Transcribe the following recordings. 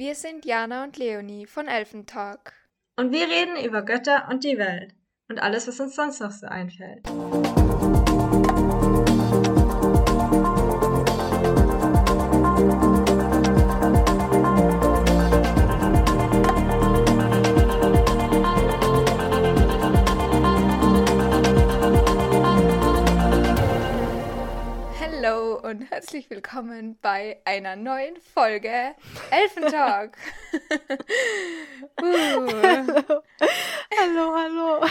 Wir sind Jana und Leonie von Elfentalk. Und wir reden über Götter und die Welt und alles, was uns sonst noch so einfällt. Hallo und herzlich willkommen bei einer neuen Folge Elfentalk. uh, Hallo, hallo.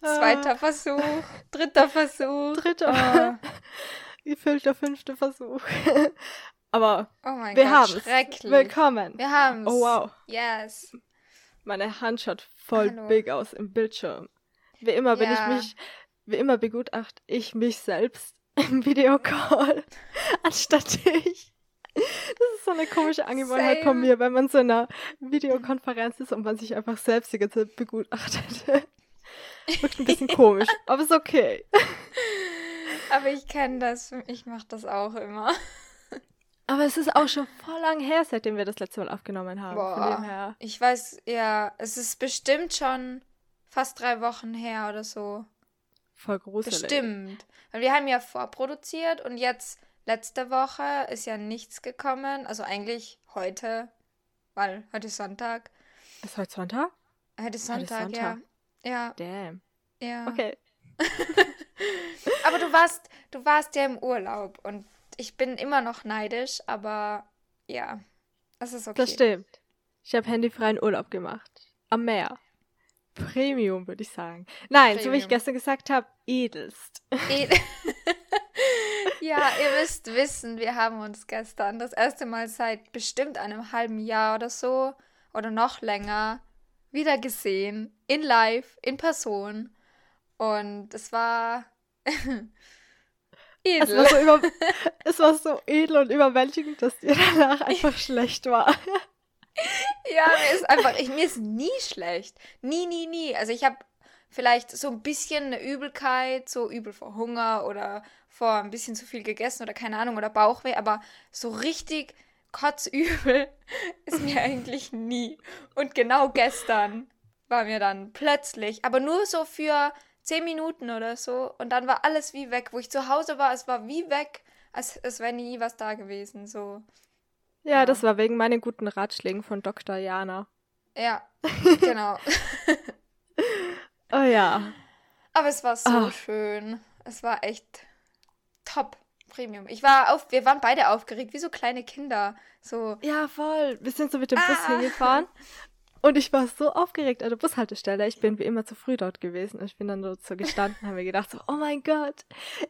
zweiter Versuch, dritter Versuch. Dritter. Gefüllter fünfter Versuch. Aber Oh, oh mein wir haben es. Willkommen. Wir haben's. Oh wow. Yes. Meine Hand schaut voll Hallo. big aus im Bildschirm. Wie immer bin Ja. ich mich, wie immer begutacht ich mich selbst im Videocall, anstatt dich. Das ist so eine komische Angewohnheit von Same. mir, wenn man so in einer Videokonferenz ist und man sich einfach selbst die ganze Zeit begutachtet. Wirkt ein bisschen komisch, aber ist okay. Aber ich kenne das. Ich mache das auch immer. Aber es ist auch schon voll lang her, seitdem wir das letzte Mal aufgenommen haben. Von Boah. Ich weiß, ja, es ist bestimmt schon fast drei Wochen her oder so. Voll gruselig. Bestimmt. Weil wir haben ja vorproduziert und jetzt letzte Woche ist ja nichts gekommen. Also eigentlich heute, weil heute ist Sonntag. Ist heute Sonntag? Heute ist Heute ist Sonntag, Sonntag. ja. Ja, Damn. ja. Okay. Aber du warst, du warst ja im Urlaub und ich bin immer noch neidisch, aber ja, es ist okay. Das stimmt. Ich habe handyfreien Urlaub gemacht. Am Meer. Premium, würde ich sagen. Nein, so wie ich Premium. gestern gesagt habe, edelst. Eh- ja, ihr müsst wissen, wir haben uns gestern das erste Mal seit bestimmt einem halben Jahr oder so oder noch länger wieder gesehen. In live, in Person. Und es war Es edel. war, so über es war so edel und überwältigend, dass dir danach einfach schlecht war. Ja, mir ist einfach, ich, mir ist nie schlecht. Nie, nie, nie. Also ich habe vielleicht so ein bisschen eine Übelkeit, so übel vor Hunger oder vor ein bisschen zu viel gegessen oder keine Ahnung oder Bauchweh, aber so richtig kotzübel ist mir eigentlich nie. Und genau gestern war mir dann plötzlich, aber nur so für zehn Minuten oder so und dann war alles wie weg. Wo ich zu Hause war, es war wie weg, als es wäre nie was da gewesen. So, Ja, Ja. das war wegen meinen guten Ratschlägen von Dr. Jana. ja, genau. Oh ja. Aber es war so Ah. schön. Es war echt top. Premium. Ich war auf, wir waren beide aufgeregt, wie so kleine Kinder. So, Ja, voll. Wir sind so mit dem Bus Ah. hingefahren. Und ich war so aufgeregt an der Bushaltestelle. Ich bin wie immer zu früh dort gewesen. Und ich bin dann dort so gestanden und habe mir gedacht, so, oh mein Gott,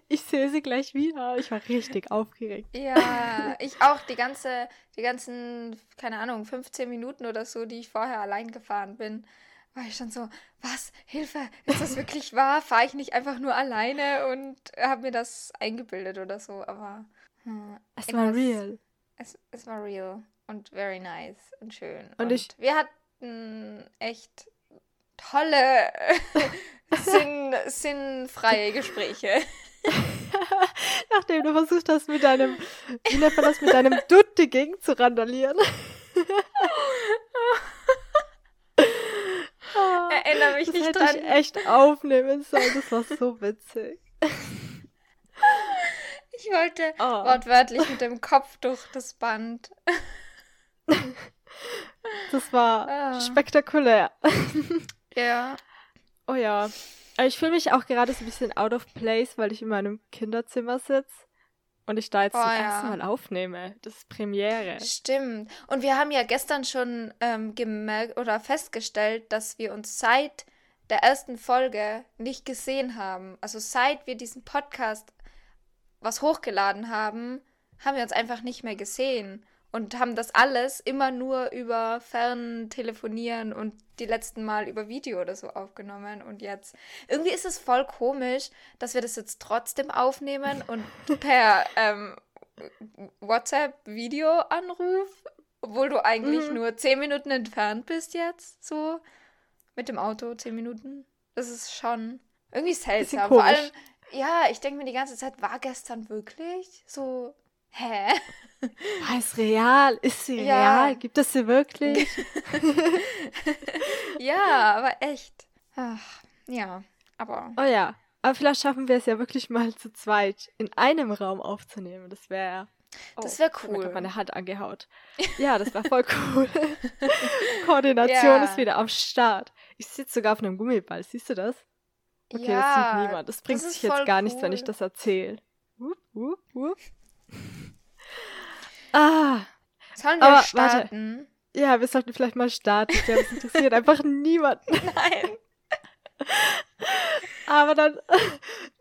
ich sehe sie gleich wieder. Ich war richtig aufgeregt. ja, ich auch die ganze, die ganzen, keine Ahnung, 15 Minuten oder so, die ich vorher allein gefahren bin, war ich schon so, was? Hilfe, ist das wirklich wahr? Fahre ich nicht einfach nur alleine und habe mir das eingebildet oder so, aber hm, Es war real. Es, es war real und very nice und schön. Und ich- wir echt tolle, sinn, sinnfreie Gespräche. Nachdem du versucht hast, mit deinem, wie nennt man das, mit deinem Dutt die Gegend zu randalieren. Ah, Erinnere mich das nicht hätte dran. ich echt aufnehmen sollen. Das war so witzig. Ich wollte Oh. wortwörtlich mit dem Kopf durch das Band. Das war Ah. spektakulär. Ja. Oh ja. Ich fühle mich auch gerade so ein bisschen out of place, weil ich in meinem Kinderzimmer sitze und ich da jetzt Oh zum ja. ersten Mal aufnehme. Das ist Premiere. Stimmt. Und wir haben ja gestern schon ähm, gemerkt oder festgestellt, dass wir uns seit der ersten Folge nicht gesehen haben. Also seit wir diesen Podcast was hochgeladen haben, haben wir uns einfach nicht mehr gesehen und haben das alles immer nur über Ferntelefonieren und die letzten Mal über Video oder so aufgenommen und jetzt irgendwie ist es voll komisch, dass wir das jetzt trotzdem aufnehmen und per ähm, WhatsApp-Videoanruf, obwohl du eigentlich Mhm. nur zehn Minuten entfernt bist jetzt, so mit dem Auto zehn Minuten. Das ist schon irgendwie seltsam. Vor allem, ja, ich denke mir die ganze Zeit, war gestern wirklich so Hä? War es real? Ist sie Ja. real? Gibt es sie wirklich? Ja, aber echt. Ach, ja, aber. Oh ja. Aber vielleicht schaffen wir es ja wirklich mal zu zweit in einem Raum aufzunehmen. Das wäre. Das wär ich hab mir cool. grad meine Hand angehaut. Ja, das wäre voll cool. Koordination Ja. ist wieder am Start. Ich sitze sogar auf einem Gummiball. Siehst du das? Okay, ja, das sieht niemand. Das bringt ist sich jetzt gar nichts, wenn ich cool. das erzähle. Wupp, wupp, wupp. Ah, Sollen wir Aber warte. starten? ja, wir sollten vielleicht mal starten. Es interessiert einfach niemanden. Nein. Aber dann,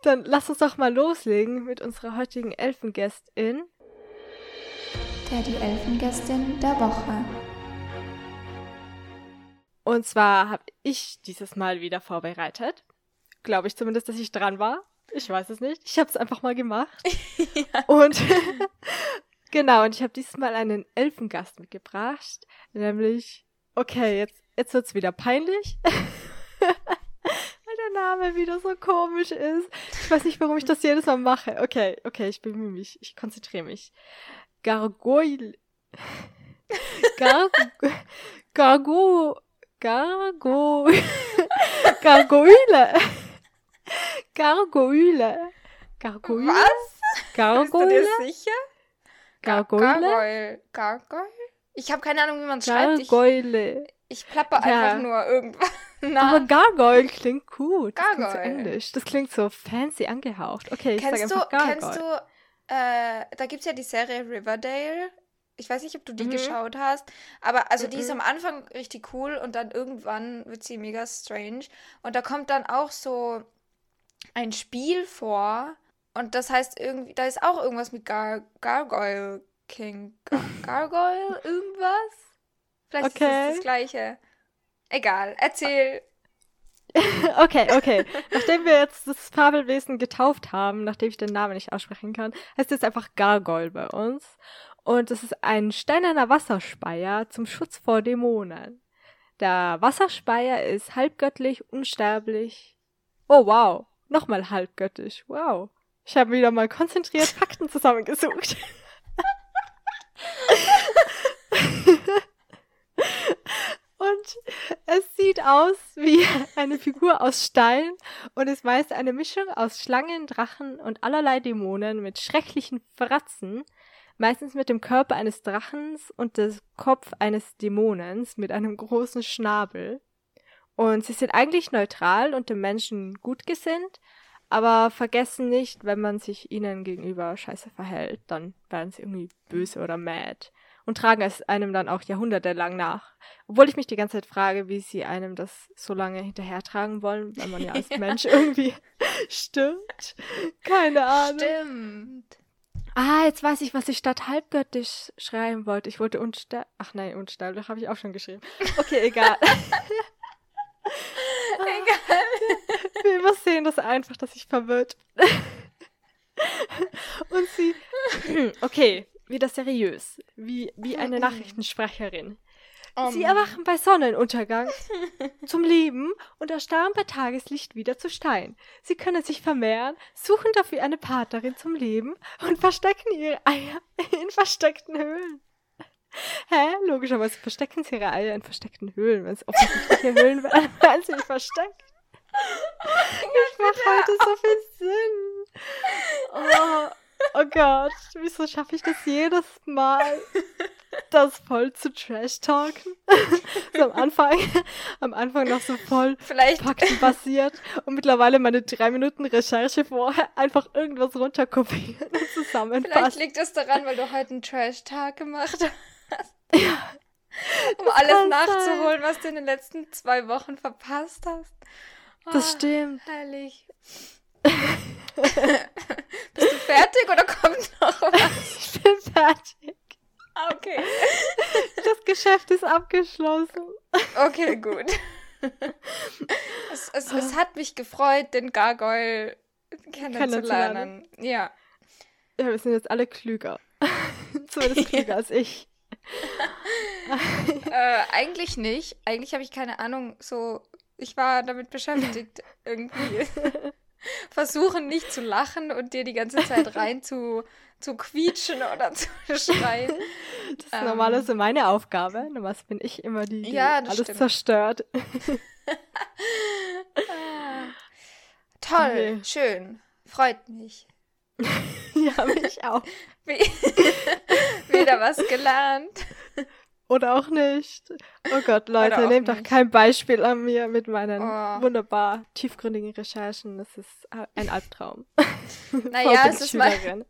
dann lass uns doch mal loslegen mit unserer heutigen Elfengästin. Der die Elfengästin der Woche. Und zwar habe ich dieses Mal wieder vorbereitet. Glaube ich zumindest, dass ich dran war. Ich weiß es nicht. Ich habe es einfach mal gemacht. Und genau, und ich habe dieses Mal einen Elfengast mitgebracht. Nämlich, okay, jetzt, jetzt wird's wieder peinlich. Weil der Name wieder so komisch ist. Ich weiß nicht, warum ich das jedes Mal mache. Okay, okay, ich bemühe mich. Ich konzentriere mich. Gargoyle. Gar Gargo. Gargo. Gargoyle. Gargoyle. Gargoyle. Was? Bist du Gargoyle. dir sicher? Gargoyle. Gargoyle. Gargoyle? Ich habe keine Ahnung, wie man es schreibt. Ich, Gargoyle. ich plapper Ja. einfach nur irgendwas Aber. Gargoyle klingt gut. Das klingt so Gargoyle. englisch. Das klingt so fancy angehaucht. Okay, ich sag Kennst du, einfach Gargoyle. kennst du, äh, da gibt es ja die Serie Riverdale. Ich weiß nicht, ob du die Mhm. geschaut hast, aber also die ist Mhm. am Anfang richtig cool und dann irgendwann wird sie mega strange. Und da kommt dann auch so ein Spiel vor und das heißt irgendwie, da ist auch irgendwas mit Gar Gargoyle King. Gar Gargoyle irgendwas? Vielleicht ist Okay. es das gleiche. Egal, erzähl. Okay, okay. Nachdem wir jetzt das Fabelwesen getauft haben, nachdem ich den Namen nicht aussprechen kann, heißt es jetzt einfach Gargoyle bei uns. Und es ist ein steinerner Wasserspeier zum Schutz vor Dämonen. Der Wasserspeier ist halbgöttlich, unsterblich. Oh wow, nochmal halbgöttlich. Wow. Ich habe wieder mal konzentriert Fakten zusammengesucht. Und es sieht aus wie eine Figur aus Stein und ist meist eine Mischung aus Schlangen, Drachen und allerlei Dämonen mit schrecklichen Fratzen, meistens mit dem Körper eines Drachens und dem Kopf eines Dämonens mit einem großen Schnabel. Und sie sind eigentlich neutral und dem Menschen gut gesinnt, aber vergessen nicht, wenn man sich ihnen gegenüber scheiße verhält, dann werden sie irgendwie böse oder mad und tragen es einem dann auch jahrhundertelang nach. Obwohl ich mich die ganze Zeit frage, wie sie einem das so lange hinterhertragen wollen, wenn man ja als Ja. Mensch irgendwie stimmt. Keine Ahnung. Stimmt. Ah, jetzt weiß ich, was ich statt halbgöttisch schreiben wollte. Ich wollte unsterblich. Ach nein, unsterblich habe ich auch schon geschrieben. Okay, egal. Egal. Wir übersehen das einfach, dass ich verwirrt. Und sie. Okay, wieder seriös. Wie, wie eine Nachrichtensprecherin. Sie Um, erwachen bei Sonnenuntergang zum Leben und erstarren bei Tageslicht wieder zu Stein. Sie können sich vermehren, suchen dafür eine Partnerin zum Leben und verstecken ihre Eier in versteckten Höhlen. Hä? Logischerweise verstecken sie ihre Eier in versteckten Höhlen. Wenn es offensichtliche Höhlen wären, wären sie nicht versteckt. Ich mache heute so viel Sinn. Oh, oh Gott, wieso schaffe ich das jedes Mal? das voll zu trash-talken. so am Anfang, am Anfang noch so voll Vielleicht, faktenbasiert und mittlerweile meine drei Minuten Recherche vorher einfach irgendwas runterkopieren und vielleicht zusammenfassen. liegt es daran, weil du heute einen Trash-Tag gemacht hast. um alles nachzuholen, was du in den letzten zwei Wochen verpasst hast. Das Ah, stimmt. Herrlich. Bist du fertig oder kommt noch was? Ich bin fertig. Ah, Okay. Das Geschäft ist abgeschlossen. Okay, gut. Es, es, es hat mich gefreut, den Gargoyle kennenzulernen. Ja. Ja, wir sind jetzt alle klüger. Zumindest klüger als ich. Äh, eigentlich nicht. Eigentlich habe ich keine Ahnung, so. Ich war damit beschäftigt, irgendwie. versuchen nicht zu lachen und dir die ganze Zeit rein zu, zu quietschen oder zu schreien. Das ist ähm, normalerweise meine Aufgabe. Normalerweise bin ich immer die, die ja, alles stimmt. zerstört. ah, toll, okay. schön. Freut mich. ja, mich auch. Wieder was gelernt. Oder auch nicht. Oh Gott, Leute, nehmt nicht. doch kein Beispiel an mir mit meinen oh. wunderbar tiefgründigen Recherchen. Das ist ein Albtraum. Naja, es ist mal.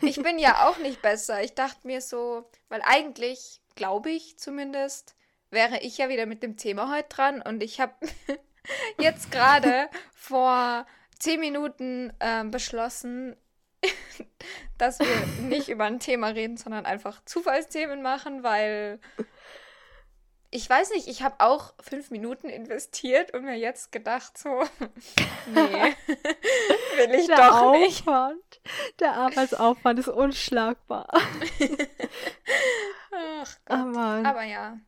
Ich bin ja auch nicht besser. Ich dachte mir so, weil eigentlich, glaube ich zumindest, wäre ich ja wieder mit dem Thema heute dran und ich habe jetzt gerade vor zehn Minuten äh, beschlossen, dass wir nicht über ein Thema reden, sondern einfach Zufallsthemen machen, weil ich weiß nicht, ich habe auch fünf Minuten investiert und mir jetzt gedacht, so, nee, will ich der doch Aufwand, nicht. Der Arbeitsaufwand ist unschlagbar. Ach Gott. Oh Aber ja.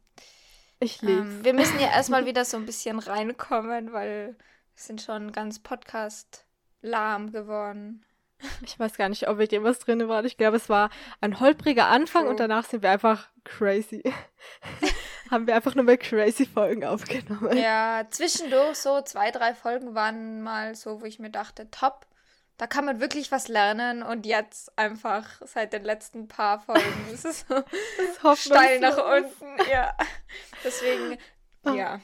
Ich liebe ähm, Wir müssen ja erstmal wieder so ein bisschen reinkommen, weil wir sind schon ganz Podcast lahm geworden. Ich weiß gar nicht, ob mit dem was drin war. Ich glaube, es war ein holpriger Anfang True. und danach sind wir einfach crazy. Haben wir einfach nur mal crazy Folgen aufgenommen. Ja, zwischendurch so zwei, drei Folgen waren mal so, wo ich mir dachte, top, da kann man wirklich was lernen und jetzt einfach seit den letzten paar Folgen ist es so steil nach unten. Ja. Deswegen, oh. ja,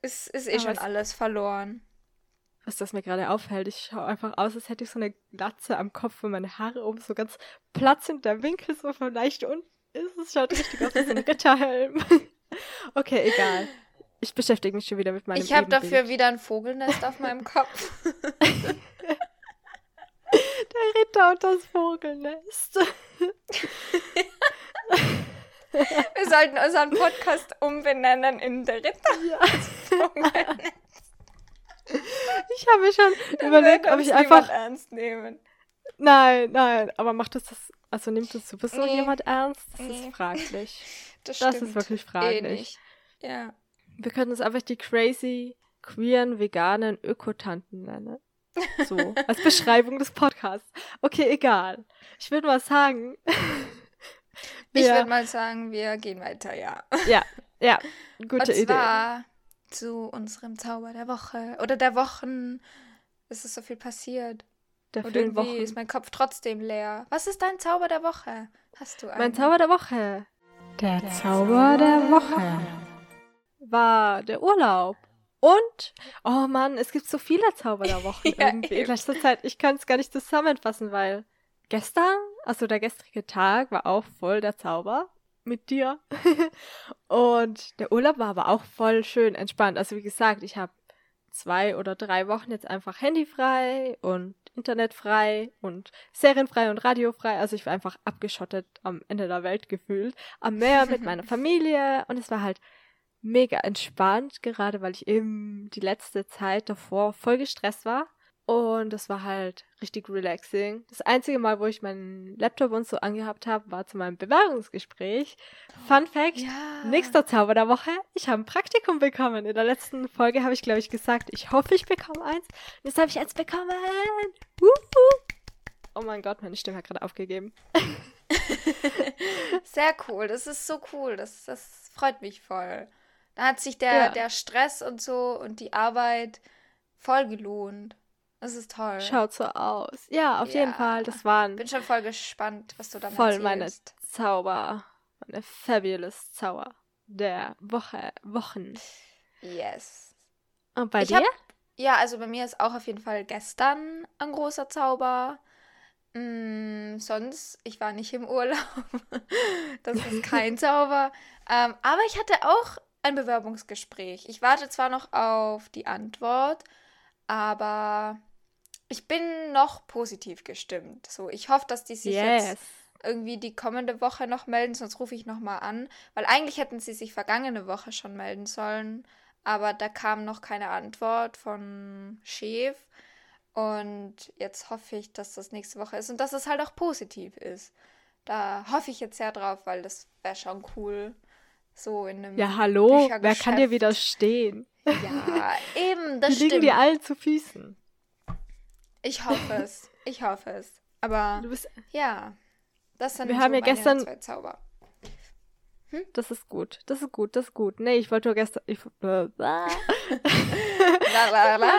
es ist eh Aber schon alles verloren was das mir gerade auffällt. Ich schaue einfach aus, als hätte ich so eine Glatze am Kopf und meine Haare oben so ganz Platz in der Winkel so vielleicht unten ist. Es schaut richtig aus wie ein Ritterhelm. okay, egal. Ich beschäftige mich schon wieder mit meinem Ich habe dafür wieder ein Vogelnest auf meinem Kopf. der Ritter und das Vogelnest. Wir sollten unseren Podcast umbenennen in der Ritter. Ja. Ich habe mir schon überlegt, ob ich einfach ernst nehmen. Nein, nein, aber macht das das also nimmt das sowieso nee. jemand ernst? Das nee. ist fraglich. Das, das ist wirklich fraglich. Eh ja. Wir können uns einfach die crazy queeren veganen Ökotanten nennen. So, als Beschreibung des Podcasts. Okay, egal. Ich würde mal sagen. ich würde mal sagen, wir gehen weiter, ja. Ja, ja, gute Und zwar Idee zu unserem Zauber der Woche oder der Wochen. Es ist so viel passiert. Der Und irgendwie Wochen. ist mein Kopf trotzdem leer. Was ist dein Zauber der Woche? Hast du einen? Mein Zauber der Woche. Der, der Zauber der Woche war der Urlaub. Und, oh Mann, es gibt so viele Zauber der Woche ja, irgendwie in letzter Zeit. Ich kann es gar nicht zusammenfassen, weil gestern, also der gestrige Tag, war auch voll der Zauber mit dir. und der Urlaub war aber auch voll schön entspannt. Also wie gesagt, ich habe zwei oder drei Wochen jetzt einfach handyfrei und internetfrei und serienfrei und radiofrei. Also ich war einfach abgeschottet am Ende der Welt gefühlt. Am Meer mit meiner Familie und es war halt mega entspannt, gerade weil ich eben die letzte Zeit davor voll gestresst war. Und das war halt richtig relaxing. Das einzige Mal, wo ich meinen Laptop und so angehabt habe, war zu meinem Bewerbungsgespräch. Fun Fact: ja. Nächster Zauber der Woche. Ich habe ein Praktikum bekommen. In der letzten Folge habe ich, glaube ich, gesagt, ich hoffe, ich bekomme eins. Jetzt habe ich eins bekommen. Uhu. Oh mein Gott, meine Stimme hat gerade aufgegeben. Sehr cool. Das ist so cool. Das, das freut mich voll. Da hat sich der, ja. der Stress und so und die Arbeit voll gelohnt. Das ist toll. Schaut so aus. Ja, auf ja. jeden Fall. Das waren. Bin schon voll gespannt, was du dann voll erzählst. meine Zauber. Meine fabulous Zauber der Woche, Wochen. Yes. Und bei ich dir? Hab, ja, also bei mir ist auch auf jeden Fall gestern ein großer Zauber. Mm, sonst, ich war nicht im Urlaub. das ist kein Zauber. Ähm, aber ich hatte auch ein Bewerbungsgespräch. Ich warte zwar noch auf die Antwort, aber ich bin noch positiv gestimmt. So, ich hoffe, dass die sich yes. jetzt irgendwie die kommende Woche noch melden, sonst rufe ich nochmal an. Weil eigentlich hätten sie sich vergangene Woche schon melden sollen, aber da kam noch keine Antwort von Chef. Und jetzt hoffe ich, dass das nächste Woche ist und dass es halt auch positiv ist. Da hoffe ich jetzt sehr drauf, weil das wäre schon cool. So in einem. Ja, hallo, wer kann dir widerstehen? Ja, eben, das Die stimmt. liegen dir allen zu Füßen. Ich hoffe es. Ich hoffe es. Aber Du bist, ja, das sind Wir so haben ja meine gestern- zwei Zauber. das ist gut, das ist gut, das ist gut. Nee, ich wollte nur gestern, ich, äh, La, la, la.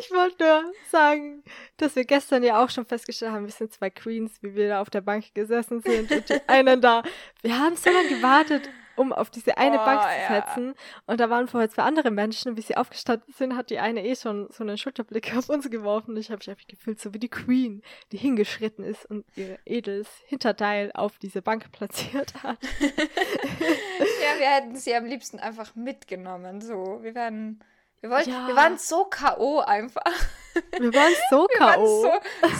ich wollte nur sagen, dass wir gestern ja auch schon festgestellt haben, wir sind zwei Queens, wie wir da auf der Bank gesessen sind und die einen da, wir haben so lange gewartet, um auf diese eine Oh, Bank zu ja. setzen. Und da waren vorher zwei andere Menschen. Wie sie aufgestanden sind, hat die eine eh schon so einen Schulterblick auf uns geworfen. Und ich habe mich einfach gefühlt, so wie die Queen, die hingeschritten ist und ihr edles Hinterteil auf diese Bank platziert hat. Ja, wir hätten sie am liebsten einfach mitgenommen. So, wir werden. Wir, wollten, Ja. wir waren so K.O. einfach. Wir waren so Wir K.O. so,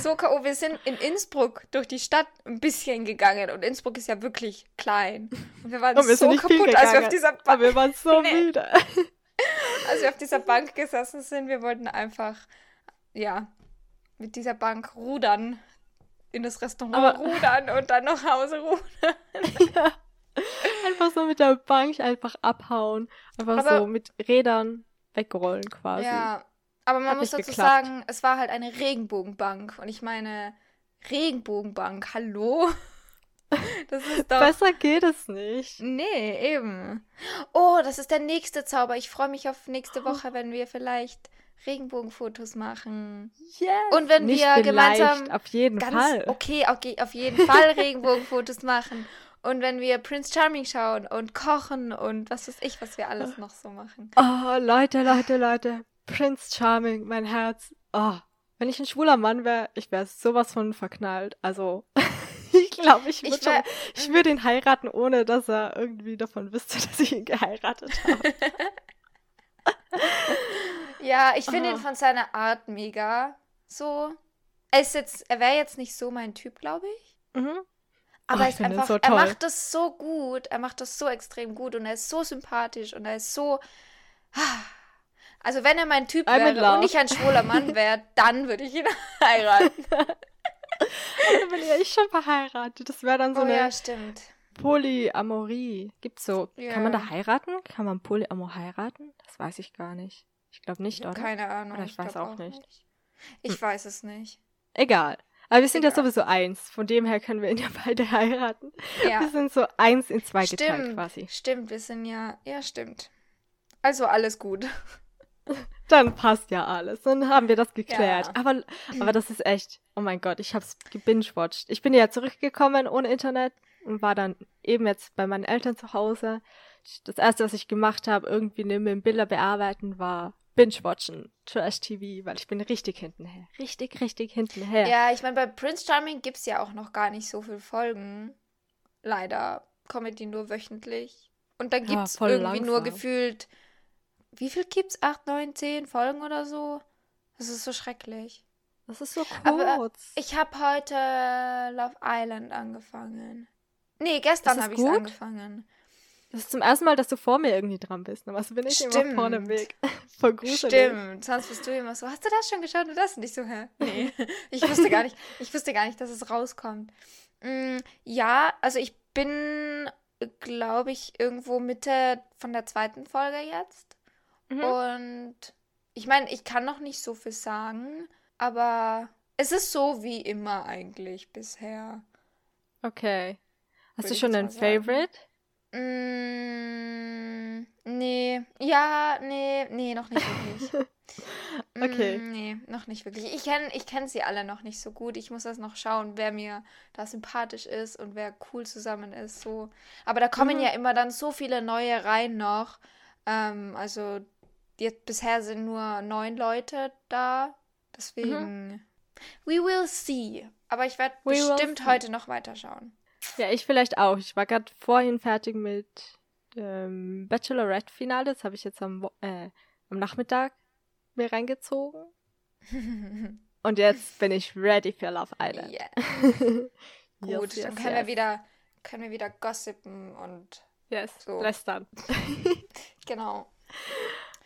so K.O. Wir sind in Innsbruck durch die Stadt ein bisschen gegangen. Und Innsbruck ist ja wirklich klein. Und wir waren Und wir so kaputt, als wir auf dieser Aber Bank, wir waren so Nee. müde. als wir auf dieser Bank gesessen sind. Wir wollten einfach, ja, mit dieser Bank rudern. In das Restaurant Aber- rudern und dann nach Hause rudern. ja. Einfach so mit der Bank einfach abhauen. Einfach Aber- so mit Rädern wegrollen quasi. Ja, aber man Hat muss dazu geklappt. sagen, es war halt eine Regenbogenbank. Und ich meine, Regenbogenbank, hallo? Das ist doch. Besser geht es nicht. Nee, eben. Oh, das ist der nächste Zauber. Ich freue mich auf nächste Woche, wenn wir vielleicht Regenbogenfotos machen. Yes. Und wenn nicht wir gemeinsam auf jeden Fall. okay, okay, auf jeden Fall Regenbogenfotos machen. Und wenn wir Prince Charming schauen und kochen und was weiß ich, was wir alles noch so machen. Oh, Leute, Leute, Leute. Prince Charming, mein Herz. Oh, wenn ich ein schwuler Mann wäre, ich wäre sowas von verknallt. Also, ich glaube, ich Ich würde ich würd ihn heiraten, ohne dass er irgendwie davon wüsste, dass ich ihn geheiratet habe. Ja, ich finde Ah. ihn von seiner Art mega. So. Er ist jetzt, er wäre jetzt nicht so mein Typ, glaube ich. mhm. Aber Oh, er ich ist einfach, so er macht das so gut, er macht das so extrem gut und er ist so sympathisch und er ist so. Also wenn er mein Typ I'm wäre und ich ein schwuler Mann wäre, dann würde ich ihn heiraten. Dann bin ja ich schon verheiratet. Das wäre dann so oh eine ja, stimmt. Polyamorie. Gibt's so. Kann man da heiraten? Kann man Polyamor heiraten? Das weiß ich gar nicht. Ich glaube nicht, Ich oder? keine Ahnung. Oder ich weiß glaub auch nicht. Ich Hm. weiß es nicht. Egal. Aber wir sind ja sowieso eins. Von dem her können wir ihn ja beide heiraten. Ja. Wir sind so eins in zwei geteilt Stimmt, quasi. stimmt, wir sind ja, ja, stimmt. Also alles gut. Dann passt ja alles. Dann haben wir das geklärt. Ja. Aber, aber das ist echt, oh mein Gott, ich hab's gebingewatcht. Ich bin ja zurückgekommen ohne Internet und war dann eben jetzt bei meinen Eltern zu Hause. Das erste, was ich gemacht habe, irgendwie neben dem Bilder bearbeiten, war Binge-Watchen, Trash-TV, weil ich bin richtig hintenher. Richtig, richtig hintenher. Ja, ich meine, bei Prince Charming gibt es ja auch noch gar nicht so viele Folgen. Leider kommen die nur wöchentlich. Und dann Ja, gibt es voll irgendwie nur langsam. gefühlt, wie viel gibt's? Acht, neun, zehn Folgen oder so? Das ist so schrecklich. Das ist so Aber kurz. Ich habe heute Love Island angefangen. Nee, gestern es habe ich angefangen. Das ist zum ersten Mal, dass du vor mir irgendwie dran bist. Aber bin ich immer vorne im Stimmt. Weg. Voll gruselig. Stimmt, sonst bist du immer so, hast du das schon geschaut und das? Und ich so, hä? Nee, ich wusste gar nicht, ich wusste gar nicht, dass es rauskommt. Mm, ja, also ich bin, glaube ich, irgendwo Mitte von der zweiten Folge jetzt. Mhm. Und ich meine, ich kann noch nicht so viel sagen, aber es ist so wie immer eigentlich bisher. Okay. Hast du schon einen mal sagen. Mm, nee, ja, nee, nee, noch nicht wirklich. Okay. Mm, nee, noch nicht wirklich. Ich kenne ich kenn sie alle noch nicht so gut. Ich muss das noch schauen, wer mir da sympathisch ist und wer cool zusammen ist. So. Aber da kommen Mhm. ja immer dann so viele neue rein noch. Ähm, also jetzt bisher sind nur neun Leute da. Deswegen. We will see. Aber ich werde bestimmt heute noch weiterschauen. Ja, ich vielleicht auch. Ich war gerade vorhin fertig mit ähm, Bachelorette-Finale. Das habe ich jetzt am, äh, am Nachmittag mir reingezogen. Und jetzt bin ich ready für Love Island. Yeah. Gut, yes, dann können wir yes. wieder können wir wieder gossipen und Yes, So. lästern. genau.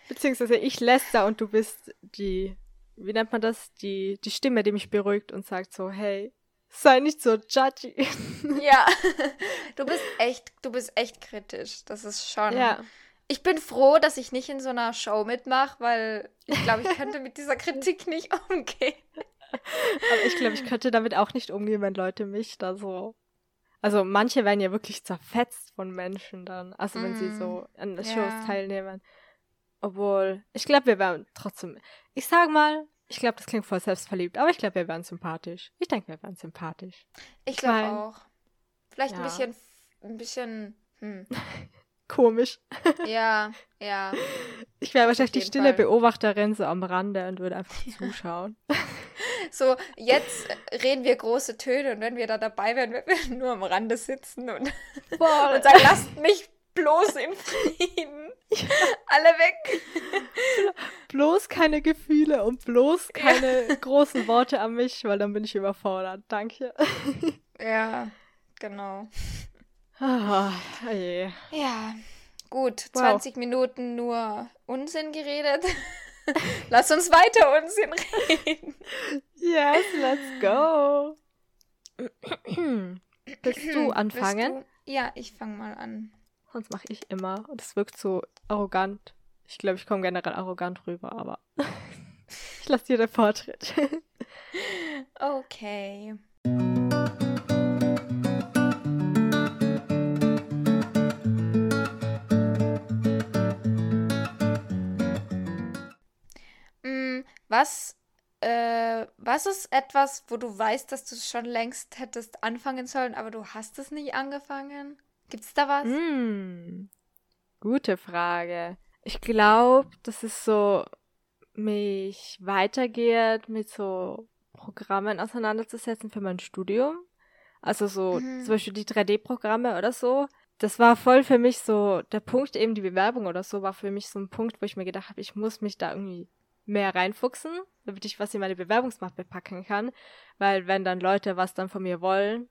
Beziehungsweise ich läster und du bist die, wie nennt man das? Die, die Stimme, die mich beruhigt und sagt so, hey, sei nicht so judgy. Ja. Du bist echt, du bist echt kritisch. Das ist schon. ja, ich bin froh, dass ich nicht in so einer Show mitmache, weil ich glaube, ich könnte mit dieser Kritik nicht umgehen. Aber ich glaube, ich könnte damit auch nicht umgehen, wenn Leute mich da so. Also manche werden ja wirklich zerfetzt von Menschen dann, also wenn sie so Mm, an ja. Shows teilnehmen. Obwohl, ich glaube, wir wären trotzdem. Ich sag mal, ich glaube, das klingt voll selbstverliebt, aber ich glaube, wir wären sympathisch. Ich denke, wir wären sympathisch. Ich glaube auch. Vielleicht ein ja. bisschen, ein bisschen, hm. Komisch. Ja, ja. Ich wäre wahrscheinlich die stille Fall. Beobachterin so am Rande und würde einfach zuschauen. So, jetzt reden wir große Töne und wenn wir da dabei wären, würden wir nur am Rande sitzen und, und sagen, lasst mich bloß in Frieden. Alle weg. bloß keine Gefühle und bloß keine großen Worte an mich, weil dann bin ich überfordert. Danke. Ja, genau. Ah, je. Ja, gut. Wow. 20 Minuten nur Unsinn geredet. Lass uns weiter Unsinn reden. Yes, let's go. Willst du anfangen? Willst du? Ja, ich fange mal an. Sonst mache ich immer. Und es wirkt so arrogant. Ich glaube, ich komme generell arrogant rüber, aber ich lasse dir den Vortritt. Okay. Mm, Was, äh, was ist etwas, wo du weißt, dass du es schon längst hättest anfangen sollen, aber du hast es nicht angefangen? Gibt's da was? Mm, gute Frage. Ich glaube, das ist so, mich weitergeht mit so Programmen auseinanderzusetzen für mein Studium. Also so Mhm. zum Beispiel die 3D-Programme oder so. Das war voll für mich so, der Punkt eben die Bewerbung oder so war für mich so ein Punkt, wo ich mir gedacht habe, ich muss mich da irgendwie mehr reinfuchsen, damit ich was in meine Bewerbungsmappe packen kann. Weil wenn dann Leute was dann von mir wollen,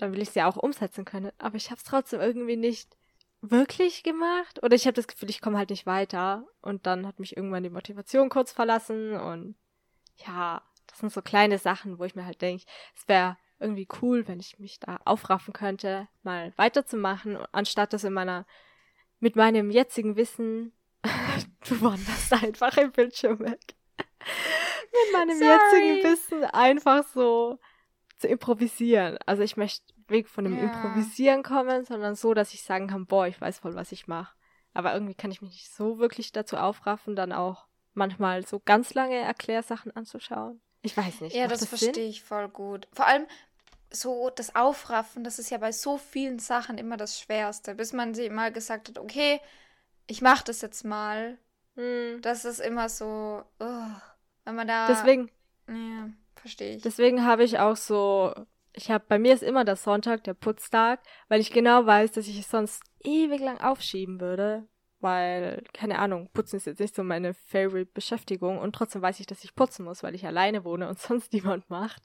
dann will ich es ja auch umsetzen können. Aber ich habe es trotzdem irgendwie nicht wirklich gemacht. Oder ich habe das Gefühl, ich komme halt nicht weiter. Und dann hat mich irgendwann die Motivation kurz verlassen. Und ja, das sind so kleine Sachen, wo ich mir halt denke, es wäre irgendwie cool, wenn ich mich da aufraffen könnte, mal weiterzumachen, anstatt das in meiner, mit meinem jetzigen Wissen, du wanderst einfach im Bildschirm weg, mit meinem Sorry. jetzigen Wissen einfach so zu improvisieren. Also ich möchte weg von dem Ja. Improvisieren kommen, sondern so, dass ich sagen kann, boah, ich weiß voll, was ich mache. Aber irgendwie kann ich mich nicht so wirklich dazu aufraffen, dann auch manchmal so ganz lange Erklärsachen anzuschauen. Ich weiß nicht. Ja, das Sinn? verstehe ich voll gut. Vor allem so das Aufraffen, das ist ja bei so vielen Sachen immer das Schwerste, bis man sich mal gesagt hat, okay, ich mache das jetzt mal. Hm. Das ist immer so, ugh, wenn man da. Deswegen, Ja, verstehe ich. deswegen habe ich auch so, ich habe, bei mir ist immer der Sonntag, der Putztag, weil ich genau weiß, dass ich es sonst ewig lang aufschieben würde. Weil, keine Ahnung, putzen ist jetzt nicht so meine favorite Beschäftigung und trotzdem weiß ich, dass ich putzen muss, weil ich alleine wohne und sonst niemand macht.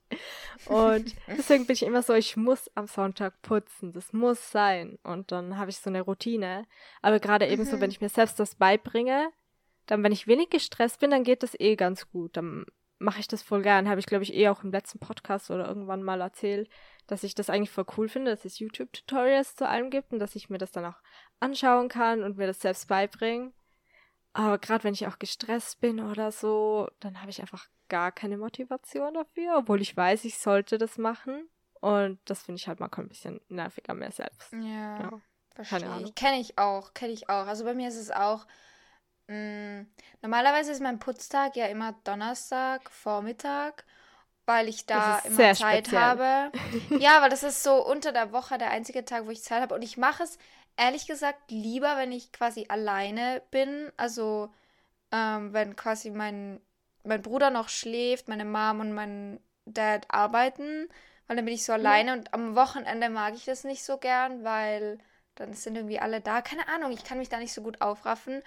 Und deswegen bin ich immer so, ich muss am Sonntag putzen, das muss sein. Und dann habe ich so eine Routine. Aber gerade eben so, Mhm. wenn ich mir selbst das beibringe, dann, wenn ich wenig gestresst bin, dann geht das eh ganz gut. Dann mache ich das voll gern. Habe ich, glaube ich, eh auch im letzten Podcast oder irgendwann mal erzählt, dass ich das eigentlich voll cool finde, dass es YouTube-Tutorials zu allem gibt und dass ich mir das dann auch anschauen kann und mir das selbst beibringen. Aber gerade wenn ich auch gestresst bin oder so, dann habe ich einfach gar keine Motivation dafür, obwohl ich weiß, ich sollte das machen. Und das finde ich halt manchmal ein bisschen nervig an mir selbst. Ja, Ja, verstehe Ahnung. Kenne ich auch, kenne ich auch. Also bei mir ist es auch. Mh, normalerweise ist mein Putztag ja immer Donnerstag, Vormittag, weil ich da immer Zeit speziell. habe. Ja, weil das ist so unter der Woche der einzige Tag, wo ich Zeit habe. Und ich mache es ehrlich gesagt lieber, wenn ich quasi alleine bin. Also ähm, wenn quasi mein, mein Bruder noch schläft, meine Mom und mein Dad arbeiten, weil dann bin ich so alleine und am Wochenende mag ich das nicht so gern, weil dann sind irgendwie alle da. Keine Ahnung, ich kann mich da nicht so gut aufraffen.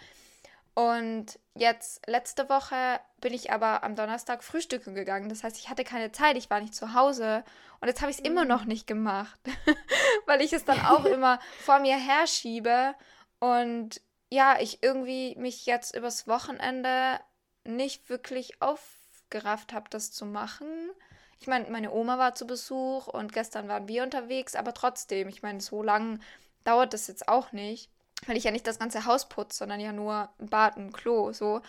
Und jetzt, letzte Woche, bin ich aber am Donnerstag frühstücken gegangen. Das heißt, ich hatte keine Zeit, ich war nicht zu Hause. Und jetzt habe ich es immer noch nicht gemacht, weil ich es dann auch immer vor mir herschiebe. Und ja, ich irgendwie mich jetzt übers Wochenende nicht wirklich aufgerafft habe, das zu machen. Ich meine, meine Oma war zu Besuch und gestern waren wir unterwegs, aber trotzdem, ich meine, so lang dauert das jetzt auch nicht. Weil ich ja nicht das ganze Haus putze, sondern ja nur ein Bad und ein Klo, so.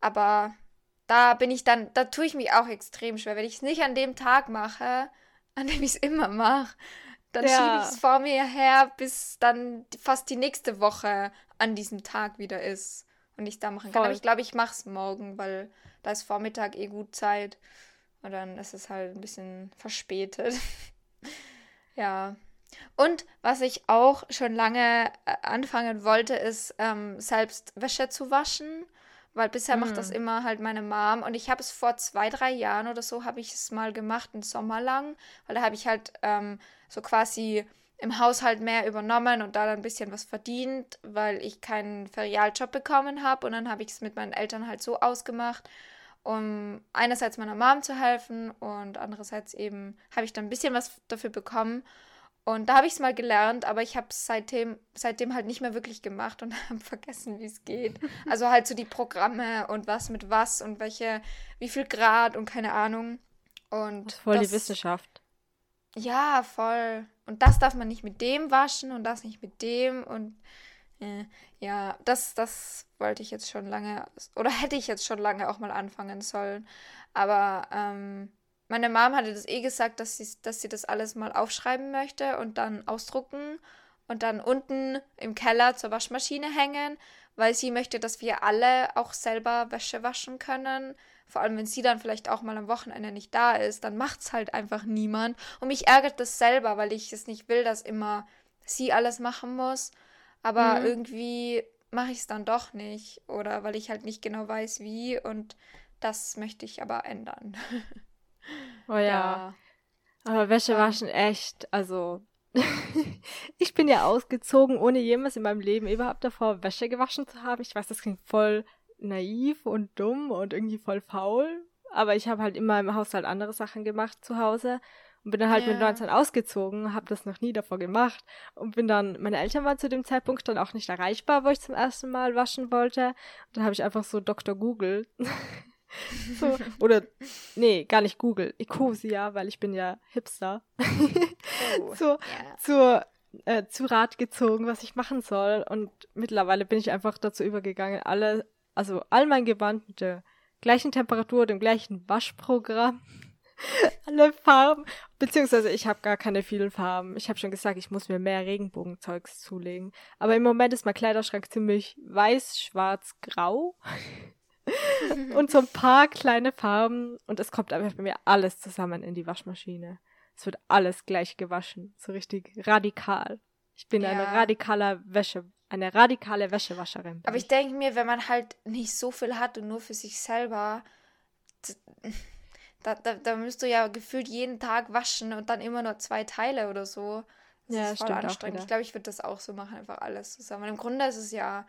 Aber da bin ich dann, da tue ich mich auch extrem schwer. Wenn ich es nicht an dem Tag mache, an dem ich es immer mache, dann Ja. schiebe ich es vor mir her, bis dann fast die nächste Woche an diesem Tag wieder ist und ich da machen kann. Voll. Aber ich glaube, ich mache es morgen, weil da ist Vormittag eh gut Zeit. Und dann ist es halt ein bisschen verspätet. ja. Und was ich auch schon lange äh, anfangen wollte, ist ähm, selbst Wäsche zu waschen. Weil bisher macht das Mm. immer halt meine Mom. Und ich habe es vor zwei, drei Jahren oder so, habe ich es mal gemacht, einen Sommer lang. Weil da habe ich halt ähm, so quasi im Haushalt mehr übernommen und da dann ein bisschen was verdient, weil ich keinen Ferialjob bekommen habe. Und dann habe ich es mit meinen Eltern halt so ausgemacht, um einerseits meiner Mom zu helfen und andererseits eben habe ich dann ein bisschen was dafür bekommen. Und da habe ich es mal gelernt, aber ich habe es seitdem, seitdem halt nicht mehr wirklich gemacht und habe vergessen, wie es geht. Also halt so die Programme und was mit was und welche, wie viel Grad und keine Ahnung. Und Das voll die das- Wissenschaft. ja, voll. Und das darf man nicht mit dem waschen und das nicht mit dem und äh, ja, das, das wollte ich jetzt schon lange oder hätte ich jetzt schon lange auch mal anfangen sollen. Aber ähm, meine Mom hatte das eh gesagt, dass sie, dass sie das alles mal aufschreiben möchte und dann ausdrucken und dann unten im Keller zur Waschmaschine hängen, weil sie möchte, dass wir alle auch selber Wäsche waschen können. Vor allem, wenn sie dann vielleicht auch mal am Wochenende nicht da ist, dann macht's halt einfach niemand. Und mich ärgert das selber, weil ich es nicht will, dass immer sie alles machen muss. Aber Mhm. irgendwie mache ich es dann doch nicht. Oder weil ich halt nicht genau weiß, wie. Und das möchte ich aber ändern. Oh ja. Aber Wäsche Ähm. waschen echt, also. ich bin ja ausgezogen, ohne jemals in meinem Leben überhaupt davor Wäsche gewaschen zu haben. Ich weiß, das klingt voll naiv und dumm und irgendwie voll faul. Aber ich habe halt immer im Haushalt andere Sachen gemacht zu Hause und bin dann halt mit Ja. 19 ausgezogen, habe das noch nie davor gemacht und bin dann, meine Eltern waren zu dem Zeitpunkt dann auch nicht erreichbar, wo ich zum ersten Mal waschen wollte. Und dann habe ich einfach so Dr. Google so, oder, nee, gar nicht Google, Ecosia, weil ich bin ja Hipster, Oh, so ja. zur, äh, zu Rat gezogen, was ich machen soll. Und mittlerweile bin ich einfach dazu übergegangen, alle, also all mein Gewand mit der gleichen Temperatur, dem gleichen Waschprogramm, alle Farben, beziehungsweise ich habe gar keine vielen Farben. Ich habe schon gesagt, ich muss mir mehr Regenbogenzeugs zulegen. Aber im Moment ist mein Kleiderschrank ziemlich weiß, schwarz, grau. und so ein paar kleine Farben und es kommt einfach bei mir alles zusammen in die Waschmaschine. Es wird alles gleich gewaschen, so richtig radikal. Ich bin eine Ja. radikaler Wäsche, eine radikale Wäschewascherin. Aber ich denke mir, wenn man halt nicht so viel hat und nur für sich selber, da, da, da müsst du ja gefühlt jeden Tag waschen und dann immer nur zwei Teile oder so. Das Ja, ist voll anstrengend. Ich glaube, ich würde das auch so machen, einfach alles zusammen. Im Grunde ist es ja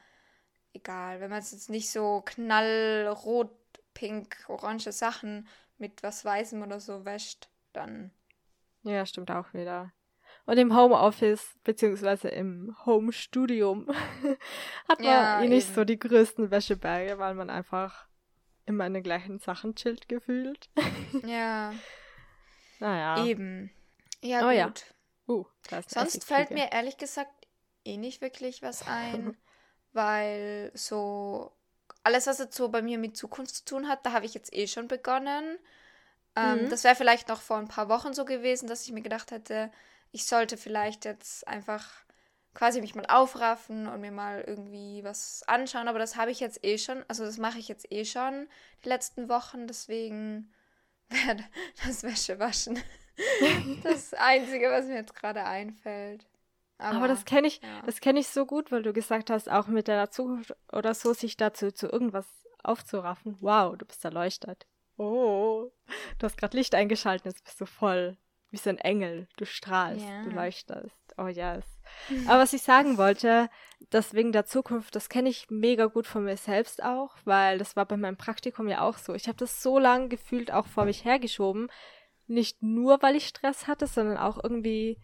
egal, wenn man es jetzt nicht so knallrot, pink, orange Sachen mit was Weißem oder so wäscht, dann. Ja, stimmt auch wieder. Und im Homeoffice, beziehungsweise im Homestudium, hat man Ja, eh nicht eben. so die größten Wäscheberge, weil man einfach immer in den gleichen Sachen chillt gefühlt. Ja, naja. eben. Ja, Oh gut. ja. Uh, Sonst fällt mir ehrlich gesagt eh nicht wirklich was ein, weil so alles, was jetzt so bei mir mit Zukunft zu tun hat, da habe ich jetzt eh schon begonnen. Ähm, Mhm. Das wäre vielleicht noch vor ein paar Wochen so gewesen, dass ich mir gedacht hätte, ich sollte vielleicht jetzt einfach quasi mich mal aufraffen und mir mal irgendwie was anschauen, aber das habe ich jetzt eh schon, also das mache ich jetzt eh schon die letzten Wochen, deswegen werde das Wäschewaschen das Einzige, was mir jetzt gerade einfällt. Aber, Aber das kenne ich, ja. das kenne ich so gut, weil du gesagt hast, auch mit deiner Zukunft oder so, sich dazu zu irgendwas aufzuraffen. Wow, du bist erleuchtet. Oh, du hast gerade Licht eingeschaltet, jetzt bist du voll wie so ein Engel. Du strahlst, du Ja. leuchtest. Oh yes. Aber was ich sagen wollte, das wegen der Zukunft, das kenne ich mega gut von mir selbst auch, weil das war bei meinem Praktikum ja auch so. Ich habe das so lange gefühlt auch vor mich hergeschoben. Nicht nur, weil ich Stress hatte, sondern auch irgendwie,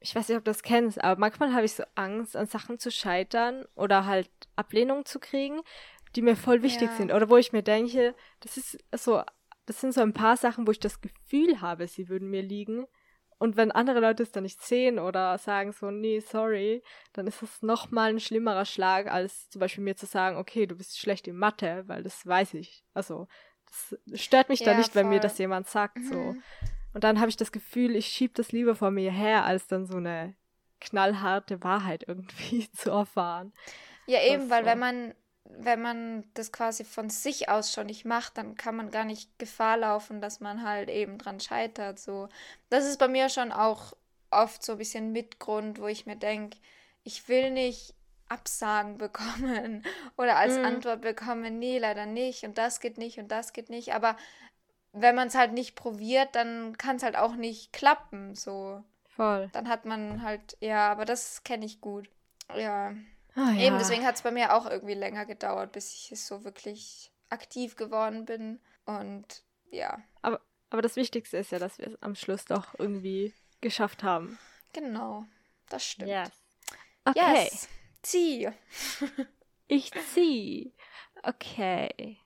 ich weiß nicht, ob du das kennst, aber manchmal habe ich so Angst, an Sachen zu scheitern oder halt Ablehnung zu kriegen, die mir voll wichtig Ja. sind. Oder wo ich mir denke, das ist so, das sind so ein paar Sachen, wo ich das Gefühl habe, sie würden mir liegen. Und wenn andere Leute es dann nicht sehen oder sagen so, nee, sorry, dann ist es nochmal ein schlimmerer Schlag, als zum Beispiel mir zu sagen, okay, du bist schlecht in Mathe, weil das weiß ich. Also, das stört mich Ja, dann nicht, wenn mir voll. das jemand sagt, so. Und dann habe ich das Gefühl, ich schieb das lieber vor mir her, als dann so eine knallharte Wahrheit irgendwie zu erfahren. Ja, eben, Das weil so. wenn man, wenn man das quasi von sich aus schon nicht macht, dann kann man gar nicht Gefahr laufen, dass man halt eben dran scheitert. So. Das ist bei mir schon auch oft so ein bisschen Mitgrund, wo ich mir denke, ich will nicht Absagen bekommen oder als Mhm. Antwort bekommen, nee, leider nicht und das geht nicht und das geht nicht. Aber wenn man es halt nicht probiert, dann kann es halt auch nicht klappen. So. Voll. Dann hat man halt, ja, aber das kenne ich gut. Ja. Ah, Eben, ja. deswegen hat es bei mir auch irgendwie länger gedauert, bis ich so wirklich aktiv geworden bin. Und ja, Aber das Wichtigste ist ja, dass wir es am Schluss doch irgendwie geschafft haben. genau. Das stimmt. Okay. Yes. Zieh. Ich zieh. Okay.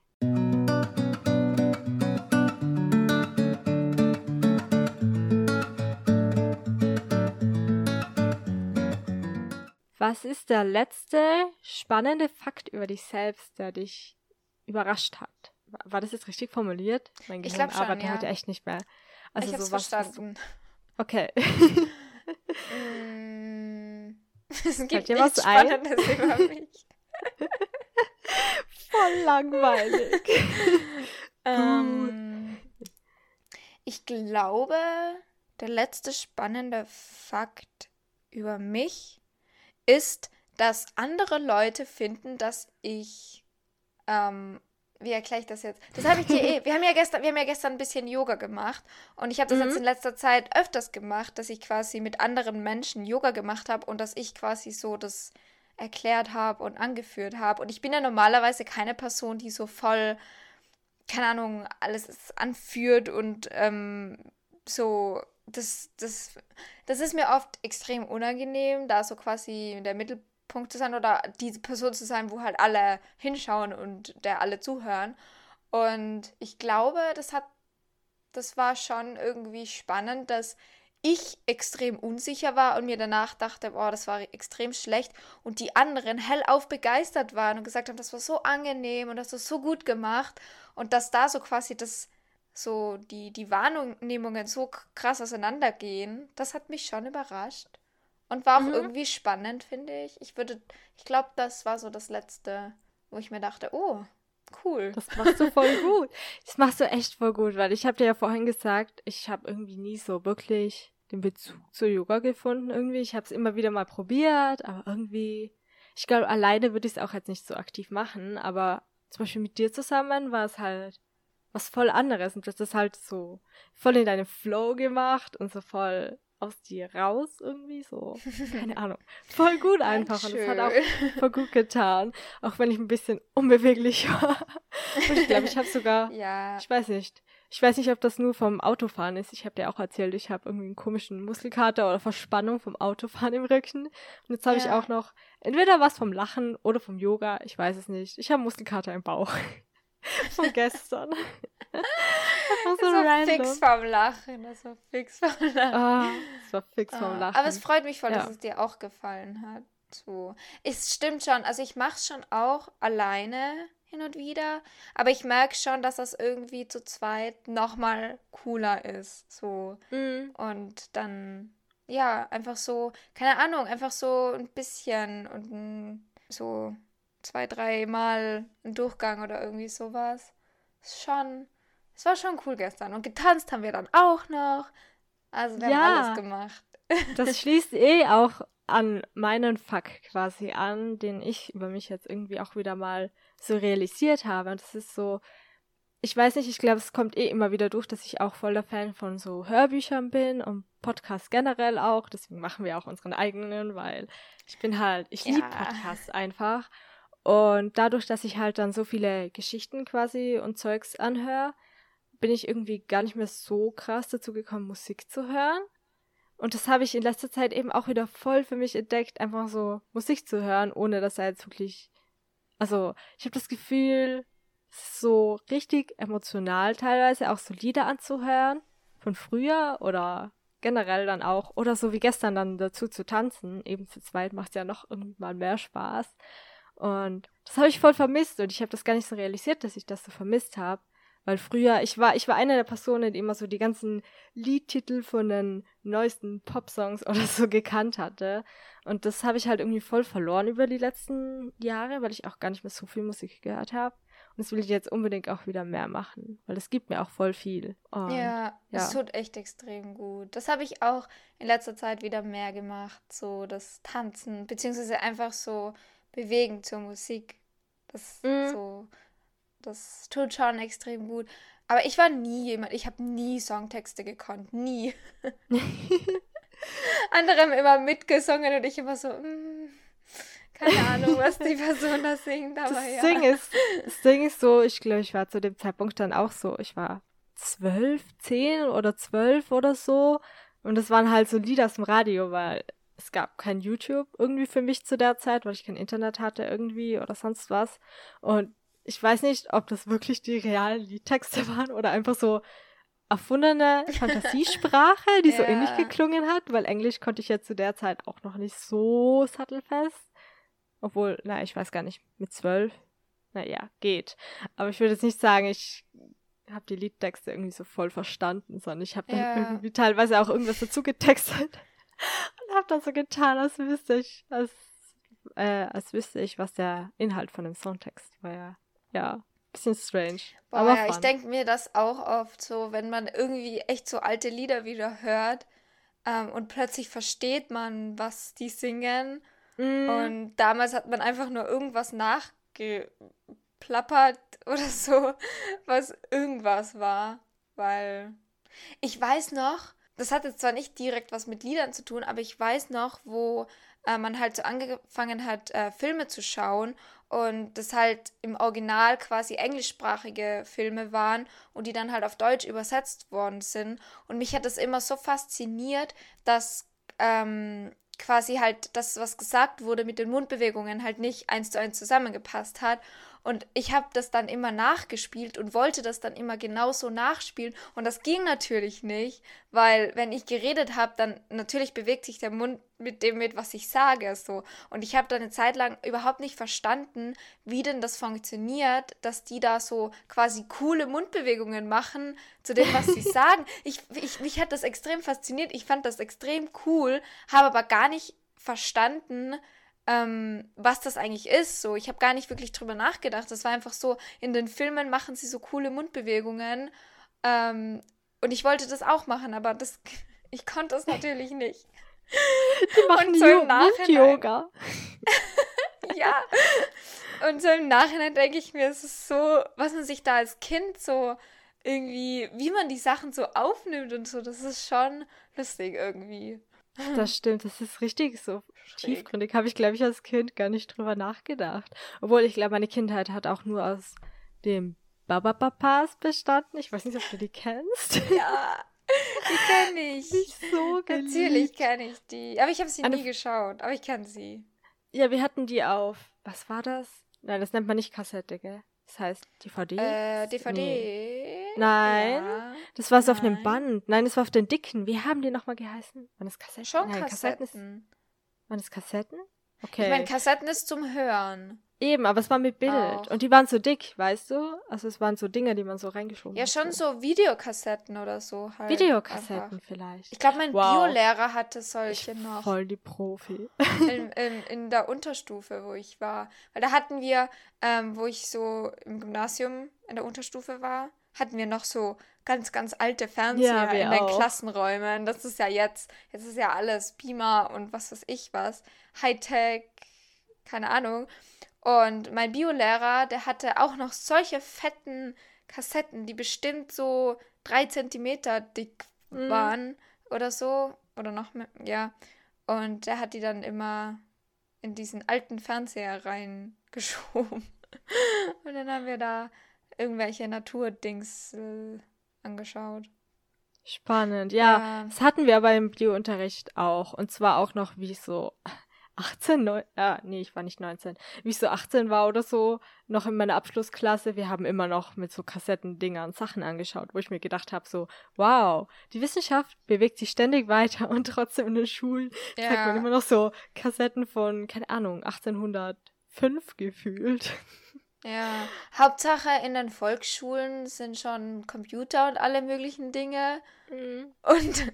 Was ist der letzte spannende Fakt über dich selbst, der dich überrascht hat? War- das jetzt richtig formuliert? Mein Ich Gehirn glaub schon, arbeitet ja. heute echt nicht mehr. Also ich hab's so was, was- verstanden. Okay. Mm, Es gibt dir nichts was ein? Spannendes über mich. Voll langweilig. Ähm, ich glaube, der letzte spannende Fakt über mich ist, dass andere Leute finden, dass ich, ähm, wie erkläre ich das jetzt? Das habe ich dir eh. Wir haben ja gestern, wir haben ja gestern ein bisschen Yoga gemacht und ich habe das Mhm. jetzt in letzter Zeit öfters gemacht, dass ich quasi mit anderen Menschen Yoga gemacht habe und dass ich quasi so das erklärt habe und angeführt habe. Und ich bin ja normalerweise keine Person, die so voll keine Ahnung, alles anführt und ähm, so, das, das, das ist mir oft extrem unangenehm, da so quasi der Mittelpunkt zu sein oder diese Person zu sein, wo halt alle hinschauen und der alle zuhören. Und ich glaube, das hat, das war schon irgendwie spannend, dass ich extrem unsicher war und mir danach dachte, boah, das war extrem schlecht und die anderen hellauf begeistert waren und gesagt haben, das war so angenehm und das du so gut gemacht und dass da so quasi das so die die Wahrnehmungen so krass auseinandergehen, das hat mich schon überrascht und war auch Mhm. irgendwie spannend, finde ich. Ich würde ich glaube, das war so das letzte, wo ich mir dachte, oh, cool. Das machst du voll gut. Das machst du echt voll gut, weil ich habe dir ja vorhin gesagt, ich habe irgendwie nie so wirklich den Bezug zu Yoga gefunden irgendwie. Ich habe es immer wieder mal probiert, aber irgendwie, ich glaube, alleine würde ich es auch jetzt nicht so aktiv machen, aber zum Beispiel mit dir zusammen war es halt was voll anderes und du hast das halt so voll in deinem Flow gemacht und so voll aus dir raus irgendwie so. Keine Ahnung. Voll gut einfach und es hat auch voll gut getan, auch wenn ich ein bisschen unbeweglich war. Und ich glaube, ich habe sogar, Ja, ich weiß nicht, ich weiß nicht, ob das nur vom Autofahren ist. Ich habe dir auch erzählt, ich habe irgendwie einen komischen Muskelkater oder Verspannung vom Autofahren im Rücken. Und jetzt habe ich Ja. auch noch entweder was vom Lachen oder vom Yoga, ich weiß es nicht. Ich habe Muskelkater im Bauch. von gestern. Einfach so das war fix vom Lachen, das war fix vom Lachen. Ah, es war fix vom Ah, Lachen. Aber es freut mich voll, dass Ja. es dir auch gefallen hat. So. Es stimmt schon, also ich mache es schon auch alleine hin und wieder, aber ich merke schon, dass das irgendwie zu zweit nochmal cooler ist. So. Mhm. Und dann, ja, einfach so, keine Ahnung, einfach so ein bisschen und so zwei, drei Mal ein Durchgang oder irgendwie sowas. Schon, es war schon cool gestern. Und getanzt haben wir dann auch noch. Also wir Ja. haben alles gemacht. Das schließt eh auch an meinen Fakt quasi an, den ich über mich jetzt irgendwie auch wieder mal so realisiert habe. Und das ist so, ich weiß nicht, ich glaube, es kommt eh immer wieder durch, dass ich auch voll der Fan von so Hörbüchern bin und Podcasts generell auch. Deswegen machen wir auch unseren eigenen, weil ich bin halt, ich liebe Ja. Podcasts einfach. Und dadurch, dass ich halt dann so viele Geschichten quasi und Zeugs anhöre, bin ich irgendwie gar nicht mehr so krass dazu gekommen, Musik zu hören. Und das habe ich in letzter Zeit eben auch wieder voll für mich entdeckt, einfach so Musik zu hören, ohne dass er jetzt wirklich. Also, ich habe das Gefühl, es so richtig emotional teilweise, auch so Lieder anzuhören von früher oder generell dann auch, oder so wie gestern dann dazu zu tanzen, eben zu zweit macht ja noch irgendwann mehr Spaß. Und das habe ich voll vermisst und ich habe das gar nicht so realisiert, dass ich das so vermisst habe. Weil früher, ich war, ich war eine der Personen, die immer so die ganzen Liedtitel von den neuesten Popsongs oder so gekannt hatte. Und das habe ich halt irgendwie voll verloren über die letzten Jahre, weil ich auch gar nicht mehr so viel Musik gehört habe. Und das will ich jetzt unbedingt auch wieder mehr machen, weil es gibt mir auch voll viel. Und, ja, es tut echt extrem gut. Das habe ich auch in letzter Zeit wieder mehr gemacht, so das Tanzen, beziehungsweise einfach so bewegen zur Musik. Das mhm. so das tut schon extrem gut. Aber ich war nie jemand, ich habe nie Songtexte gekonnt. Nie. Andere haben immer mitgesungen und ich immer so, mm, keine Ahnung, was die Person da singt. Aber das, ja. Ding ist, das Ding ist so, ich glaube, ich war zu dem Zeitpunkt dann auch so, ich war zwölf, zehn oder zwölf oder so. Und das waren halt so Lieder aus dem Radio, weil es gab kein YouTube irgendwie für mich zu der Zeit, weil ich kein Internet hatte irgendwie oder sonst was. Und ich weiß nicht, ob das wirklich die realen Liedtexte waren oder einfach so erfundene Fantasiesprache, die ja. so ähnlich geklungen hat, weil Englisch konnte ich ja zu der Zeit auch noch nicht so sattelfest. Obwohl, na, ich weiß gar nicht, mit zwölf, naja, geht. Aber ich würde jetzt nicht sagen, ich habe die Liedtexte irgendwie so voll verstanden, sondern ich habe dann ja. irgendwie teilweise auch irgendwas dazu getextet habe dann so getan, als wüsste ich, als, äh, als wüsste ich, was der Inhalt von dem Songtext war. Ja ja, bisschen strange. Boah, aber ja, ich denke mir das auch oft so, wenn man irgendwie echt so alte Lieder wieder hört ähm, und plötzlich versteht man, was die singen. Mm. Und damals hat man einfach nur irgendwas nachgeplappert oder so, was irgendwas war. Weil ich weiß noch, das hat jetzt zwar nicht direkt was mit Liedern zu tun, aber ich weiß noch, wo äh, man halt so angefangen hat, äh, Filme zu schauen und das halt im Original quasi englischsprachige Filme waren und die dann halt auf Deutsch übersetzt worden sind. Und mich hat das immer so fasziniert, dass ähm, quasi halt das, was gesagt wurde mit den Mundbewegungen, halt nicht eins zu eins zusammengepasst hat. Und ich habe das dann immer nachgespielt und wollte das dann immer genauso nachspielen. Und das ging natürlich nicht, weil wenn ich geredet habe, dann natürlich bewegt sich der Mund mit dem mit, was ich sage. So. Und ich habe dann eine Zeit lang überhaupt nicht verstanden, wie denn das funktioniert, dass die da so quasi coole Mundbewegungen machen zu dem, was sie sagen. Ich, ich, mich hat das extrem fasziniert. Ich fand das extrem cool, habe aber gar nicht verstanden, ähm, was das eigentlich ist. So, ich habe gar nicht wirklich drüber nachgedacht. Das war einfach so, in den Filmen machen sie so coole Mundbewegungen. Ähm, und ich wollte das auch machen, aber das, ich konnte das natürlich nicht. Die machen und so im Mund-Yoga. ja. Und so im Nachhinein denke ich mir, es ist so, was man sich da als Kind so irgendwie, wie man die Sachen so aufnimmt und so, das ist schon lustig irgendwie. Das stimmt, das ist richtig so Schräg. tiefgründig. Habe ich, glaube ich, als Kind gar nicht drüber nachgedacht. Obwohl ich glaube, meine Kindheit hat auch nur aus dem Baba-Papas bestanden. Ich weiß nicht, ob du die kennst. Ja, die kenne ich. Nicht so geliebt. Natürlich kenne ich die. Aber ich habe sie Eine nie geschaut. Aber ich kenne sie. Ja, wir hatten die auf. Was war das? Nein, das nennt man nicht Kassette, gell? Das heißt DVD? Äh, DVD? Nee. Nein. Ja. Das war so auf einem Band. Nein, das war auf den dicken. Wie haben die nochmal geheißen? Waren das Kassetten? Schon Nein, Kassetten. Kassetten ist... Waren das Kassetten? Okay. Ich meine, Kassetten ist zum Hören. Eben, aber es war mit Bild. Auch. Und die waren so dick, weißt du? Also es waren so Dinge, die man so reingeschoben hat. Ja, schon so Videokassetten oder so halt. Videokassetten einfach. vielleicht. Ich glaube, mein wow. Biolehrer hatte solche ich noch. Voll die Profi. In, in, in, der Unterstufe, wo ich war. Weil da hatten wir, ähm, wo ich so im Gymnasium in der Unterstufe war, hatten wir noch so ganz, ganz alte Fernseher ja, in den auch. Klassenräumen. Das ist ja jetzt, jetzt ist ja alles Beamer und was weiß ich was. Hightech, keine Ahnung. Und mein Biolehrer, der hatte auch noch solche fetten Kassetten, die bestimmt so drei Zentimeter dick mhm. waren oder so. Oder noch mehr, ja. Und der hat die dann immer in diesen alten Fernseher reingeschoben. Und dann haben wir da irgendwelche Naturdings äh, angeschaut. Spannend, ja. ja. Das hatten wir aber im Biounterricht auch. Und zwar auch noch wie so 18, neun, ja, nee, ich war nicht 19, wie ich so 18 war oder so, noch in meiner Abschlussklasse, wir haben immer noch mit so Kassettendingern Sachen angeschaut, wo ich mir gedacht habe, so, wow, die Wissenschaft bewegt sich ständig weiter und trotzdem in den Schulen ja. zeigt man immer noch so Kassetten von, keine Ahnung, 1805 gefühlt. Ja, Hauptsache in den Volksschulen sind schon Computer und alle möglichen Dinge. Mhm. Und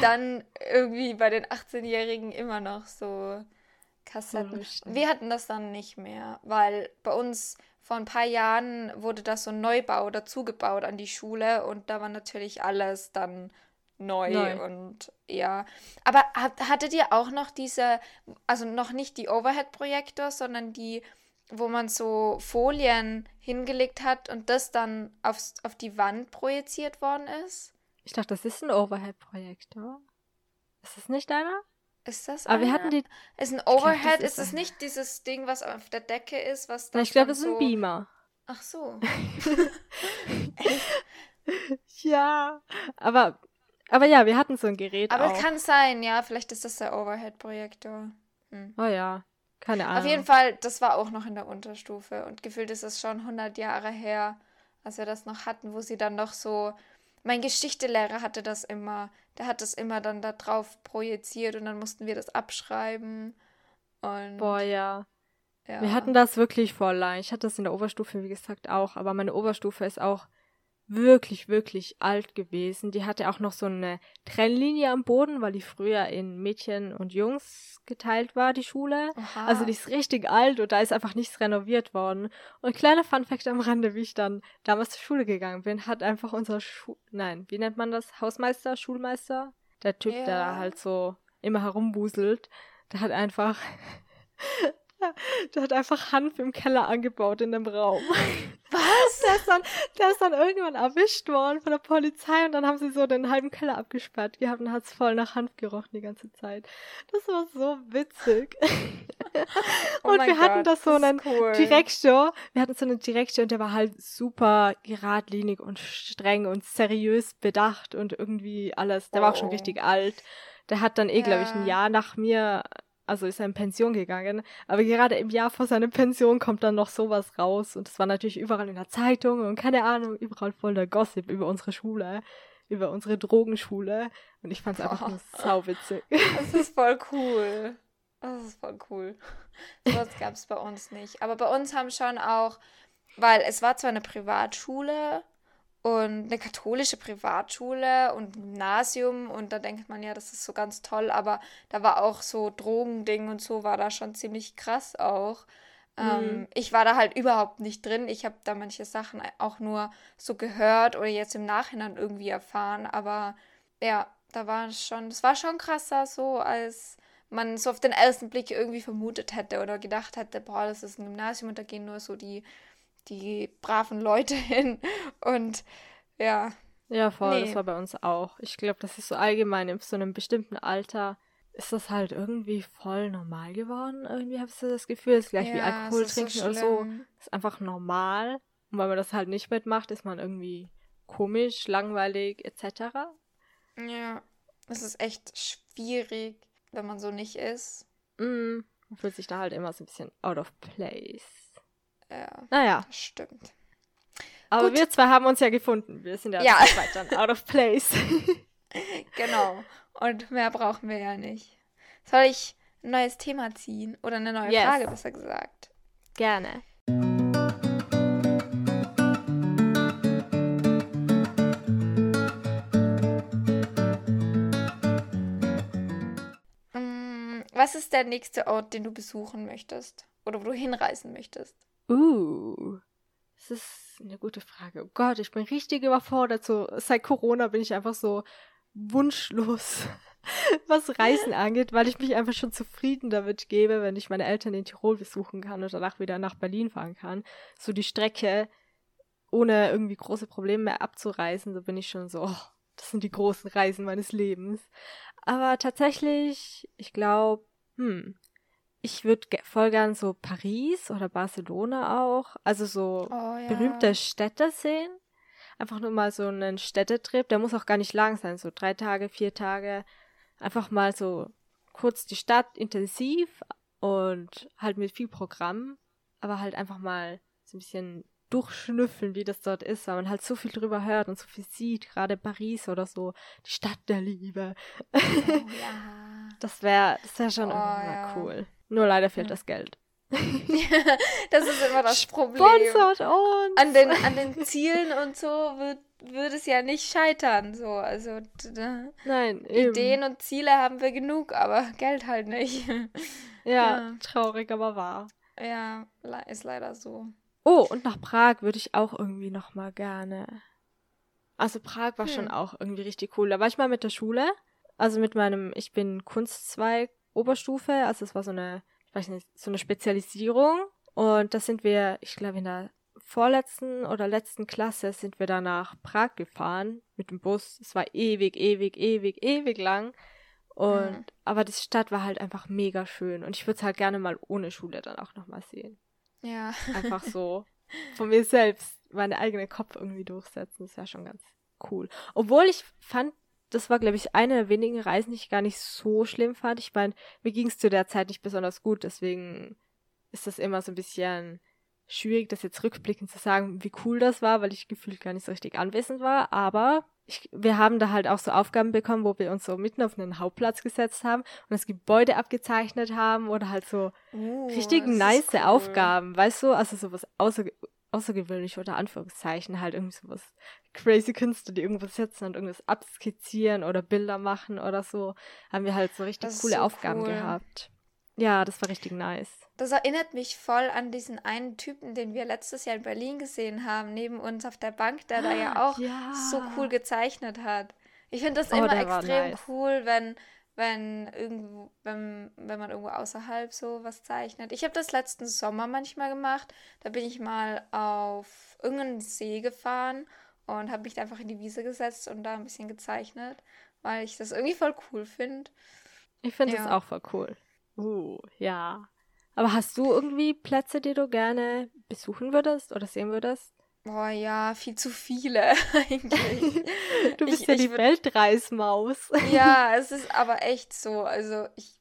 dann irgendwie bei den 18-Jährigen immer noch so Kassetten. Wir hatten das dann nicht mehr, weil bei uns vor ein paar Jahren wurde das so ein Neubau dazugebaut an die Schule und da war natürlich alles dann neu, neu. und ja. Aber hattet ihr auch noch diese, also noch nicht die Overhead-Projektor, sondern die, wo man so Folien hingelegt hat und das dann aufs, auf die Wand projiziert worden ist? Ich dachte, das ist ein Overhead-Projektor. Ist das nicht einer? Ist das Aber einer? wir hatten die. Ist ein Overhead? Glaub, ist, es nicht dieses Ding, was auf der Decke ist, was da. Ich glaube, es ist so... ein Beamer. Ach so. ja, aber aber ja, wir hatten so ein Gerät. Aber es kann sein, ja. Vielleicht ist das der Overhead-Projektor. Hm. Oh ja, keine Ahnung. Auf jeden Fall, das war auch noch in der Unterstufe. Und gefühlt ist es schon 100 Jahre her, als wir das noch hatten, wo sie dann noch so mein Geschichtelehrer hatte das immer. Der hat das immer dann da drauf projiziert und dann mussten wir das abschreiben. Und Boah, ja. ja. Wir hatten das wirklich voll lang. Ich hatte das in der Oberstufe, wie gesagt, auch. Aber meine Oberstufe ist auch wirklich, wirklich alt gewesen. Die hatte auch noch so eine Trennlinie am Boden, weil die früher in Mädchen und Jungs geteilt war, die Schule. Aha. Also die ist richtig alt und da ist einfach nichts renoviert worden. Und kleiner Funfact am Rande, wie ich dann damals zur Schule gegangen bin, hat einfach unser Schu nein, wie nennt man das? Hausmeister, Schulmeister? Der Typ, yeah. der halt so immer herumbuselt, der hat einfach Der hat einfach Hanf im Keller angebaut in dem Raum. Was? Der ist, dann, der ist dann irgendwann erwischt worden von der Polizei und dann haben sie so den halben Keller abgesperrt gehabt und hat es voll nach Hanf gerochen die ganze Zeit. Das war so witzig. oh und wir hatten da so einen cool. Direktor. Wir hatten so einen Direktor und der war halt super geradlinig und streng und seriös bedacht und irgendwie alles. Der oh. war auch schon oh. richtig alt. Der hat dann eh, ja. glaube ich, ein Jahr nach mir also ist er in Pension gegangen. Aber gerade im Jahr vor seiner Pension kommt dann noch sowas raus. Und es war natürlich überall in der Zeitung und keine Ahnung, überall voll der Gossip über unsere Schule, über unsere Drogenschule. Und ich fand es einfach nur sauwitzig. Das ist voll cool. Das ist voll cool. Sowas gab es bei uns nicht. Aber bei uns haben schon auch, weil es war zwar eine Privatschule, und eine katholische Privatschule und ein Gymnasium und da denkt man ja, das ist so ganz toll, aber da war auch so Drogending und so war da schon ziemlich krass auch. Mhm. Ähm, ich war da halt überhaupt nicht drin. Ich habe da manche Sachen auch nur so gehört oder jetzt im Nachhinein irgendwie erfahren, aber ja, da war es schon, das war schon krasser so, als man so auf den ersten Blick irgendwie vermutet hätte oder gedacht hätte, boah, das ist ein Gymnasium und da gehen nur so die die braven Leute hin. Und ja. Ja, voll, nee. das war bei uns auch. Ich glaube, das ist so allgemein in so einem bestimmten Alter ist das halt irgendwie voll normal geworden. Irgendwie habe ich so das Gefühl, es ist gleich ja, wie Alkohol trinken so oder so. Ist einfach normal. Und weil man das halt nicht mitmacht, ist man irgendwie komisch, langweilig etc. Ja, es ist echt schwierig, wenn man so nicht ist. Mm, man fühlt sich da halt immer so ein bisschen out of place. Ja. Naja. Stimmt. Aber Gut. wir zwei haben uns ja gefunden. Wir sind ja, ja. weiter out of place. genau. Und mehr brauchen wir ja nicht. Soll ich ein neues Thema ziehen? Oder eine neue yes. Frage, besser gesagt? Gerne. Mm, was ist der nächste Ort, den du besuchen möchtest? Oder wo du hinreisen möchtest? Uh, das ist eine gute Frage. Oh Gott, ich bin richtig überfordert. So, seit Corona bin ich einfach so wunschlos, was Reisen angeht, weil ich mich einfach schon zufrieden damit gebe, wenn ich meine Eltern in Tirol besuchen kann und danach wieder nach Berlin fahren kann. So die Strecke ohne irgendwie große Probleme mehr abzureisen, so bin ich schon so, oh, das sind die großen Reisen meines Lebens. Aber tatsächlich, ich glaube, hm, ich würde voll gern so Paris oder Barcelona auch, also so oh, ja. berühmte Städte sehen. Einfach nur mal so einen Städtetrip, der muss auch gar nicht lang sein, so drei Tage, vier Tage. Einfach mal so kurz die Stadt intensiv und halt mit viel Programm, aber halt einfach mal so ein bisschen durchschnüffeln, wie das dort ist, weil man halt so viel drüber hört und so viel sieht, gerade Paris oder so, die Stadt der Liebe. Oh, ja. Das wäre das wär schon Oh, ja. cool. Nur leider fehlt Ja. das Geld. das ist immer das Problem. Sponsort uns! An den, an den Zielen und so wird, wird es ja nicht scheitern. So. Also Nein, eben. Ideen und Ziele haben wir genug, aber Geld halt nicht. Ja, Ja. traurig, aber wahr. ja, ist leider so. Oh, und nach Prag würde ich auch irgendwie noch mal gerne. Also Prag war schon Hm. auch irgendwie richtig cool. Da war ich mal mit der Schule, also mit meinem, ich bin Kunstzweig Oberstufe, also es war so eine, ich weiß nicht, so eine Spezialisierung. Und da sind wir, ich glaube in der vorletzten oder letzten Klasse sind wir da nach Prag gefahren mit dem Bus. Es war ewig, ewig, ewig, ewig lang. Und Mhm. aber die Stadt war halt einfach mega schön und ich würde es halt gerne mal ohne Schule dann auch noch mal sehen Ja. einfach so von mir selbst meine eigene Kopf irgendwie durchsetzen. Das wäre schon ganz cool. Obwohl ich fand, das war, glaube ich, eine der wenigen Reisen, die ich gar nicht so schlimm fand. Ich meine, mir ging es zu der Zeit nicht besonders gut, deswegen ist das immer so ein bisschen schwierig, das jetzt rückblickend zu sagen, wie cool das war, weil ich gefühlt gar nicht so richtig anwesend war. Aber ich, wir haben da halt auch so Aufgaben bekommen, wo wir uns so mitten auf einen Hauptplatz gesetzt haben und das Gebäude abgezeichnet haben oder halt so Uh, richtig nice cool. Aufgaben, weißt du? Also sowas außer, außergewöhnlich oder Anführungszeichen, halt irgendwie sowas crazy Künstler, die irgendwo sitzen und irgendwas abskizzieren oder Bilder machen oder so. Haben wir halt so richtig Das coole so Aufgaben cool. gehabt. Ja, das war richtig nice. Das erinnert mich voll an diesen einen Typen, den wir letztes Jahr in Berlin gesehen haben, neben uns auf der Bank, der da ja auch Ja. so cool gezeichnet hat. Ich finde das Oh, immer extrem nice. cool, wenn, wenn irgendwo, wenn, wenn man irgendwo außerhalb so was zeichnet. Ich habe das letzten Sommer manchmal gemacht. Da bin ich mal auf irgendeinen See gefahren und habe mich da einfach in die Wiese gesetzt und da ein bisschen gezeichnet, weil ich das irgendwie voll cool finde. Ich finde das Ja. auch voll cool. Uh, ja. Aber hast du irgendwie Plätze, die du gerne besuchen würdest oder sehen würdest? Boah, ja, viel zu viele eigentlich. Du bist Ich- ja ich die Weltreismaus. Ja, es ist aber echt so. Also ich,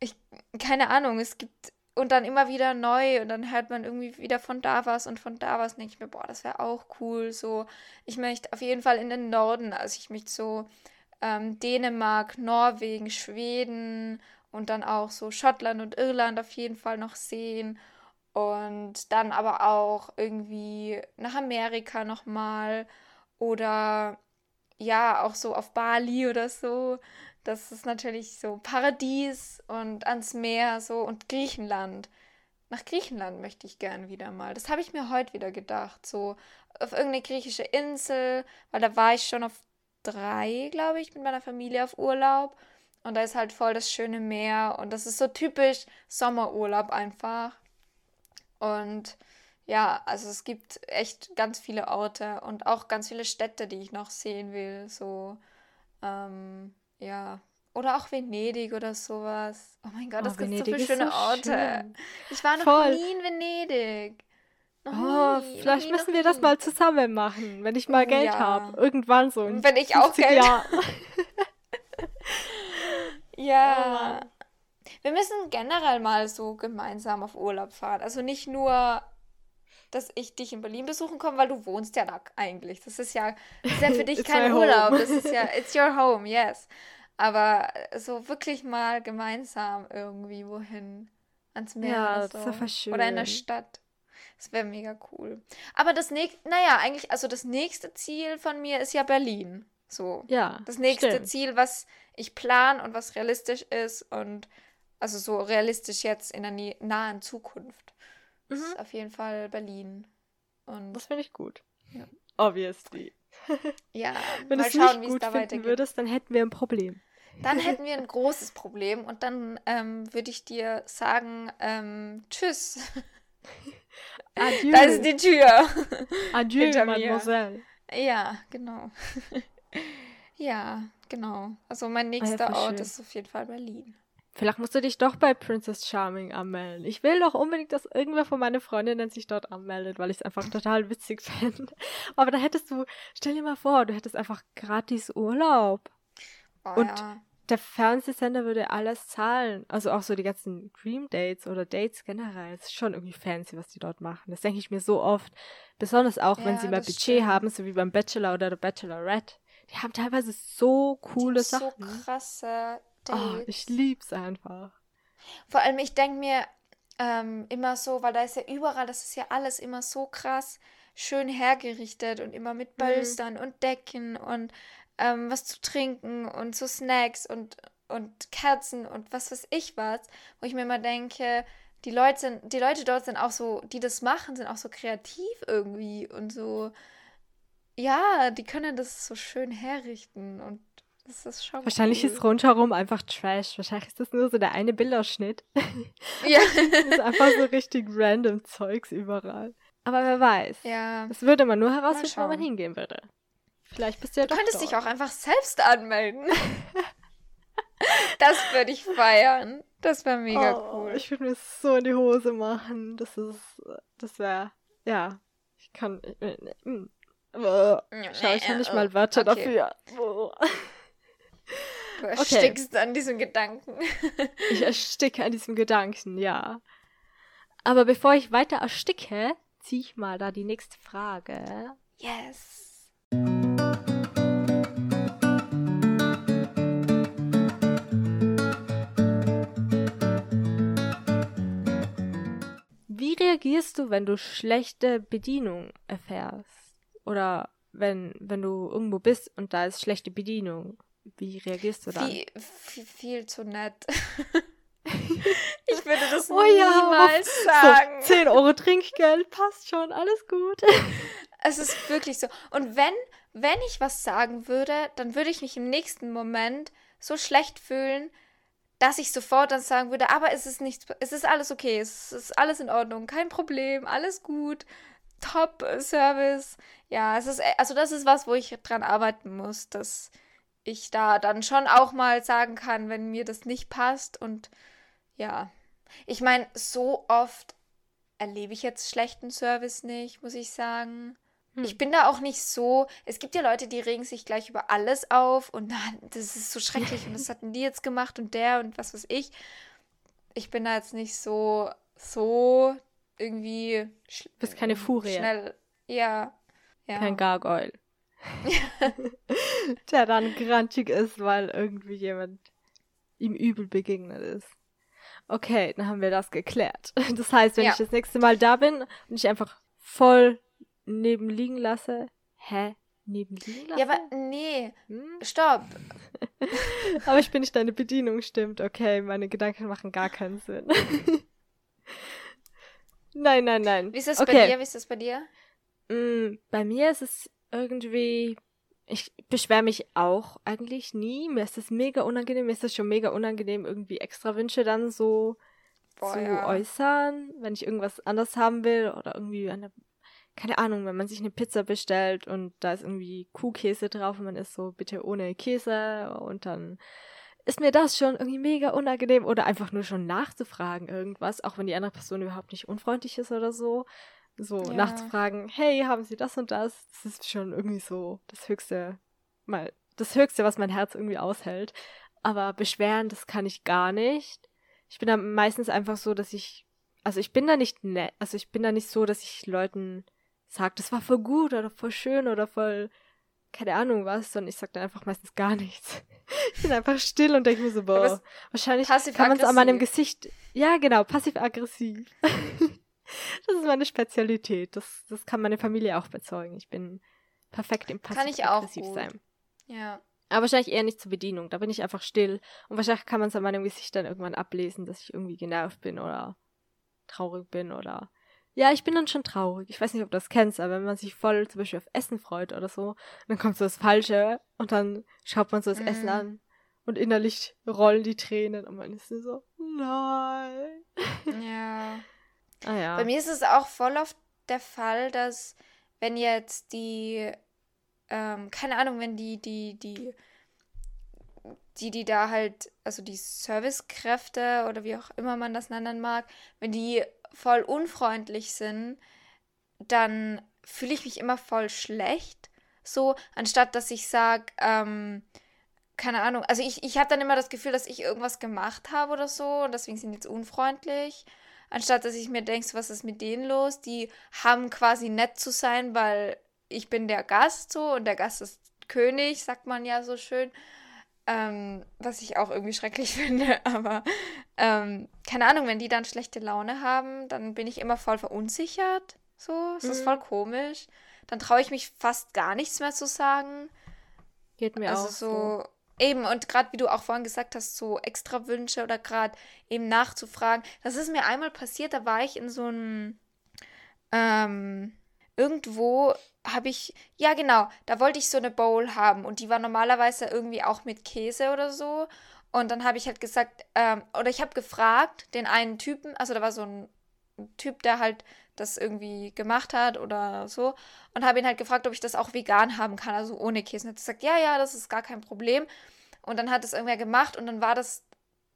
ich, keine Ahnung, es gibt und dann immer wieder neu und dann hört man irgendwie wieder von da was und von da was denke ich mir, boah, das wäre auch cool. So, ich möchte auf jeden Fall in den Norden, also ich möchte so ähm, Dänemark, Norwegen, Schweden und dann auch so Schottland und Irland auf jeden Fall noch sehen. Und dann aber auch irgendwie nach Amerika nochmal oder ja, auch so auf Bali oder so. Das ist natürlich so Paradies und ans Meer so und Griechenland. Nach Griechenland möchte ich gern wieder mal. Das habe ich mir heute wieder gedacht. So auf irgendeine griechische Insel, weil da war ich schon auf drei, glaube ich, mit meiner Familie auf Urlaub. Und da ist halt voll das schöne Meer und das ist so typisch Sommerurlaub einfach. Und ja, also es gibt echt ganz viele Orte und auch ganz viele Städte, die ich noch sehen will. So, ähm, ja. Oder auch Venedig oder sowas. Oh mein Gott, Oh, es gibt so viele schöne so Orte. schön. Ich war noch Voll. nie in Venedig. Noch Oh, nie, vielleicht nie, müssen wir das mal zusammen machen, wenn ich mal Oh, Geld ja. habe. Irgendwann so Wenn ich auch 50 Geld Jahren. Ja. Oh. Wir müssen generell mal so gemeinsam auf Urlaub fahren. Also nicht nur, dass ich dich in Berlin besuchen komme, weil du wohnst ja da eigentlich. Das ist ja, das ist ja für dich kein Urlaub. home. Das ist ja, it's your home, yes. Aber so wirklich mal gemeinsam irgendwie wohin. Ans Meer Ja, oder das so. wär voll Oder in der schön. Stadt. Das wäre mega cool. Aber das nächste, naja, eigentlich, also das nächste Ziel von mir ist ja Berlin. So. Ja, Das nächste stimmt. Ziel, was ich plan und was realistisch ist und also so realistisch jetzt in der nahen Zukunft, Mhm. ist auf jeden Fall Berlin. Und Das finde ich gut. Ja. Obviously. ja, Wenn du mal es schauen, nicht wie es gut da weitergeht. würdest, dann hätten wir ein Problem. Dann hätten wir ein großes Problem und dann ähm, würde ich dir sagen, ähm, tschüss. Adieu. Da ist die Tür. Adieu, hinter mir. Mademoiselle. Ja, genau. ja, genau. Also mein nächster voll Ort schön. ist auf jeden Fall Berlin. Vielleicht musst du dich doch bei Princess Charming anmelden. Ich will doch unbedingt, dass irgendwer von meinen Freundinnen sich dort anmeldet, weil ich es einfach total witzig fände. Aber da hättest du, stell dir mal vor, du hättest einfach gratis Urlaub. Oh, Und ja. der Fernsehsender würde alles zahlen. Also auch so die ganzen Dream Dates oder Dates generell. Es ist schon irgendwie fancy, was die dort machen. Das denke ich mir so oft. Besonders auch, wenn Ja, sie mehr das Budget stimmt. haben, so wie beim Bachelor oder der Bachelorette. Die haben teilweise so coole so Sachen. krasse Oh, Dates. ich lieb's einfach. Vor allem, ich denke mir ähm, immer so, weil da ist ja überall, das ist ja alles immer so krass schön hergerichtet und immer mit Bölstern und Decken und ähm, was zu trinken und so Snacks und, und Kerzen und was weiß ich was, wo ich mir immer denke, die Leute sind, die Leute dort sind auch so, die das machen, sind auch so kreativ irgendwie und so, ja, die können das so schön herrichten und das ist schon Wahrscheinlich cool. ist rundherum einfach Trash. Wahrscheinlich ist das nur so der eine Bildausschnitt. Ja. Das ist einfach so richtig random Zeugs überall. Aber wer weiß. ja. Das würde man nur herausfinden, wo man hingehen würde. Vielleicht bist du ja Du könntest dort. dich auch einfach selbst anmelden. das würde ich feiern. Das wäre mega oh, cool. Ich würde mir so in die Hose machen. Das ist, das wäre, ja. Ich kann, äh, äh, mm. Äh, Schau, ich habe nicht mal Wörter Okay. dafür. Du erstickst an diesem Gedanken. Ich ersticke an diesem Gedanken, ja. Aber bevor ich weiter ersticke, ziehe ich mal da die nächste Frage. Yes. Wie reagierst du, wenn du schlechte Bedienung erfährst? Oder wenn, wenn du irgendwo bist und da ist schlechte Bedienung? Wie reagierst du dann? Viel, viel, zu nett. ich würde das Oh ja, niemals sagen. So, 10 Euro Trinkgeld, passt schon, alles gut. Es ist wirklich so. Und wenn, wenn ich was sagen würde, dann würde ich mich im nächsten Moment so schlecht fühlen, dass ich sofort dann sagen würde, aber es ist nichts, es ist alles okay, es ist alles in Ordnung, kein Problem, alles gut, top äh, Service. Ja, es ist, äh, also das ist was, wo ich dran arbeiten muss, dass ich da dann schon auch mal sagen kann, wenn mir das nicht passt und ja. Ich meine, so oft erlebe ich jetzt schlechten Service nicht, muss ich sagen. Hm. Ich bin da auch nicht so. Es gibt ja Leute, die regen sich gleich über alles auf und das ist so schrecklich und das hatten die jetzt gemacht und der und was weiß ich. Ich bin da jetzt nicht so, so irgendwie. sch- Bist keine Furie. Schnell. Ja. ja. Kein Gargoyle. Der dann grantig ist, weil irgendwie jemand ihm übel begegnet ist. Okay, dann haben wir das geklärt. Das heißt, wenn Ja. ich das nächste Mal da bin und ich einfach voll neben liegen lasse. Hä? Neben liegen lasse? Ja, aber nee, Hm? stopp. Aber ich bin nicht deine Bedienung, stimmt. Okay, meine Gedanken machen gar keinen Sinn. nein, nein, nein. Wie ist das okay. bei dir? Wie ist das bei dir? Mm, bei mir ist es irgendwie. Ich beschwere mich auch eigentlich nie. Mir ist das mega unangenehm. Mir ist das schon mega unangenehm, irgendwie extra Wünsche dann so Boah, zu ja. äußern, wenn ich irgendwas anders haben will oder irgendwie eine. Keine Ahnung, wenn man sich eine Pizza bestellt und da ist irgendwie Kuhkäse drauf und man ist so, bitte ohne Käse und dann ist mir das schon irgendwie mega unangenehm oder einfach nur schon nachzufragen irgendwas, auch wenn die andere Person überhaupt nicht unfreundlich ist oder so. So Ja. nachzufragen, hey, haben Sie das und das? Das ist schon irgendwie so das Höchste, mal, das Höchste, was mein Herz irgendwie aushält. Aber beschweren, das kann ich gar nicht. Ich bin da meistens einfach so, dass ich, also ich bin da nicht nett, also ich bin da nicht so, dass ich Leuten sage, das war voll gut oder voll schön oder voll, keine Ahnung was, sondern ich sag dann einfach meistens gar nichts. Ich bin einfach still und denke mir so, boah, wahrscheinlich kann man es an meinem Gesicht, ja genau, passiv-aggressiv. das ist meine Spezialität. Das, das kann meine Familie auch bezeugen. Ich bin perfekt im Kann ich auch gut. sein. Ja. Aber wahrscheinlich eher nicht zur Bedienung. Da bin ich einfach still. Und wahrscheinlich kann man es an meinem Gesicht dann irgendwann ablesen, dass ich irgendwie genervt bin oder traurig bin oder. Ja, ich bin dann schon traurig. Ich weiß nicht, ob du das kennst, aber wenn man sich voll zum Beispiel auf Essen freut oder so, dann kommt so das Falsche und dann schaut man so das Essen Mhm. an und innerlich rollen die Tränen und man ist so, nein. Ja. Ah ja. Bei mir ist es auch voll oft der Fall, dass wenn jetzt die, ähm, keine Ahnung, wenn die, die, die, die, die da halt, also die Servicekräfte oder wie auch immer man das nennen mag, wenn die voll unfreundlich sind, dann fühle ich mich immer voll schlecht. So, anstatt dass ich sage, ähm, keine Ahnung. Also ich, ich habe dann immer das Gefühl, dass ich irgendwas gemacht habe oder so und deswegen sind die jetzt unfreundlich. Anstatt dass ich mir denke, was ist mit denen los? Die haben quasi nett zu sein, weil ich bin der Gast so und der Gast ist König, sagt man ja so schön. Ähm, was ich auch irgendwie schrecklich finde, aber ähm, keine Ahnung, wenn die dann schlechte Laune haben, dann bin ich immer voll verunsichert. So, es mhm. ist voll komisch. Dann traue ich mich fast gar nichts mehr zu sagen. Geht mir also auch so. so. Eben, und gerade wie du auch vorhin gesagt hast, so extra Wünsche oder gerade eben nachzufragen. Das ist mir einmal passiert, da war ich in so einem, ähm, irgendwo habe ich, ja genau, da wollte ich so eine Bowl haben und die war normalerweise irgendwie auch mit Käse oder so. Und dann habe ich halt gesagt, ähm, oder ich habe gefragt, den einen Typen, also da war so ein Typ, der halt das irgendwie gemacht hat oder so. Und habe ihn halt gefragt, ob ich das auch vegan haben kann, also ohne Käse. Und er hat gesagt, ja, ja, das ist gar kein Problem. Und dann hat es irgendwer gemacht und dann war das,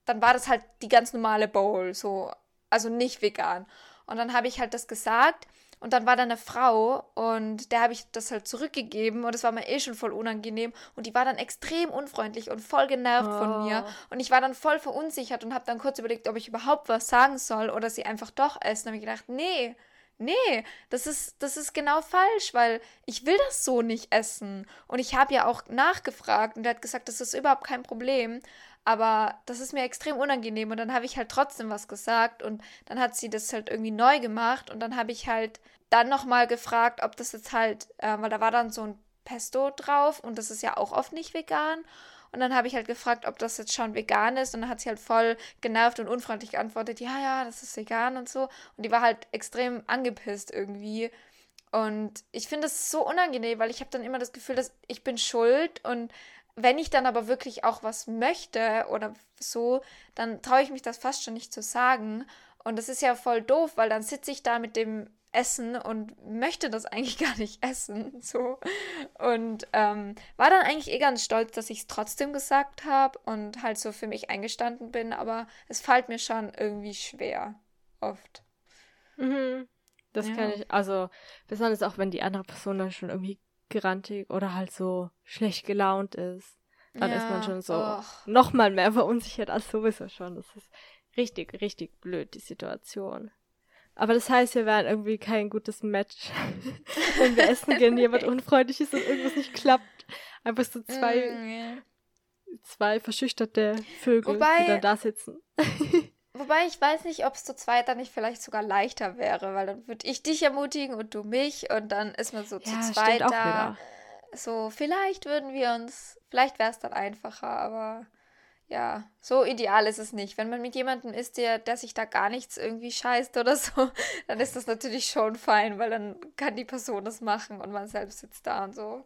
dann war das halt die ganz normale Bowl, so, also nicht vegan. Und dann habe ich halt das gesagt und dann war da eine Frau und der habe ich das halt zurückgegeben und es war mir eh schon voll unangenehm und die war dann extrem unfreundlich und voll genervt oh. von mir oh. und ich war dann voll verunsichert und habe dann kurz überlegt, ob ich überhaupt was sagen soll oder sie einfach doch essen. Da habe ich gedacht, nee, nee, das ist, das ist genau falsch, weil ich will das so nicht essen. Und ich habe ja auch nachgefragt und er hat gesagt, das ist überhaupt kein Problem. Aber das ist mir extrem unangenehm und dann habe ich halt trotzdem was gesagt und dann hat sie das halt irgendwie neu gemacht und dann habe ich halt dann nochmal gefragt, ob das jetzt halt, äh, weil da war dann so ein Pesto drauf und das ist ja auch oft nicht vegan. Und dann habe ich halt gefragt, ob das jetzt schon vegan ist. Und dann hat sie halt voll genervt und unfreundlich geantwortet, ja, ja, das ist vegan und so. Und die war halt extrem angepisst irgendwie. Und ich finde es so unangenehm, weil ich habe dann immer das Gefühl, dass ich bin schuld und wenn ich dann aber wirklich auch was möchte oder so, dann traue ich mich das fast schon nicht zu sagen. Und das ist ja voll doof, weil dann sitze ich da mit dem Essen und möchte das eigentlich gar nicht essen. So. Und ähm, war dann eigentlich eh ganz stolz, dass ich es trotzdem gesagt habe und halt so für mich eingestanden bin, aber es fällt mir schon irgendwie schwer. Oft. Mhm. Das ja. kann ich, also besonders auch wenn die andere Person dann schon irgendwie grantig oder halt so schlecht gelaunt ist, dann ja, ist man schon so oh. nochmal mehr verunsichert als sowieso schon. Das ist richtig, richtig blöd, die Situation. Aber das heißt, wir wären irgendwie kein gutes Match, wenn wir essen gehen, jemand unfreundlich ist und irgendwas nicht klappt. Einfach so zwei, mm, yeah. zwei verschüchterte Vögel, Wobei, die dann da sitzen. Wobei ich weiß nicht, ob es zu zweit dann nicht vielleicht sogar leichter wäre, weil dann würde ich dich ermutigen und du mich und dann ist man so ja, zu zweit da. So, vielleicht würden wir uns, vielleicht wäre es dann einfacher, aber ja, so ideal ist es nicht. Wenn man mit jemandem ist, der, der sich da gar nichts irgendwie scheißt oder so, dann ist das natürlich schon fein, weil dann kann die Person das machen und man selbst sitzt da und so.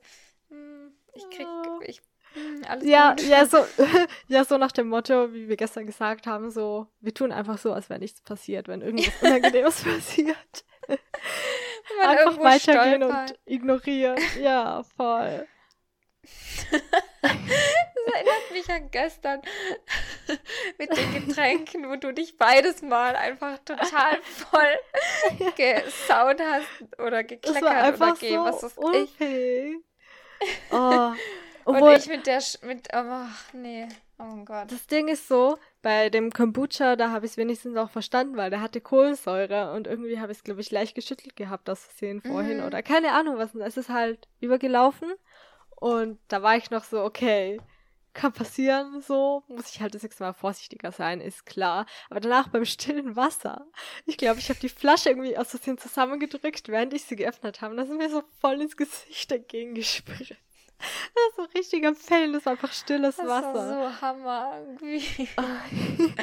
Hm, ich krieg, ich hm, alles ja, gut. ja, so, ja, so nach dem Motto, wie wir gestern gesagt haben, so, wir tun einfach so, als wäre nichts passiert, wenn irgendwas Unangenehmes passiert. einfach weitergehen stolpert. und ignorieren. Ja, voll. Mich an gestern mit den Getränken, wo du dich beides Mal einfach total voll gesaut hast oder gekleckert oder geh, so was ist ich. Oh, obwohl, Und ich mit der, Sch mit, oh, ach nee, oh Gott. Das Ding ist so, bei dem Kombucha, da habe ich es wenigstens auch verstanden, weil der hatte Kohlensäure und irgendwie habe ich es, glaube ich, leicht geschüttelt gehabt, das Versehen vorhin mhm. oder keine Ahnung was. Es ist halt übergelaufen und da war ich noch so, okay, kann passieren, so, muss ich halt das nächste Mal vorsichtiger sein, ist klar. Aber danach beim stillen Wasser, ich glaube, ich habe die Flasche irgendwie aus Versehen zusammengedrückt, während ich sie geöffnet habe. Da sind mir so voll ins Gesicht dagegen gespritzt. Das ist so richtiger Fällen, das war einfach stilles das Wasser. Das war so Hammer irgendwie.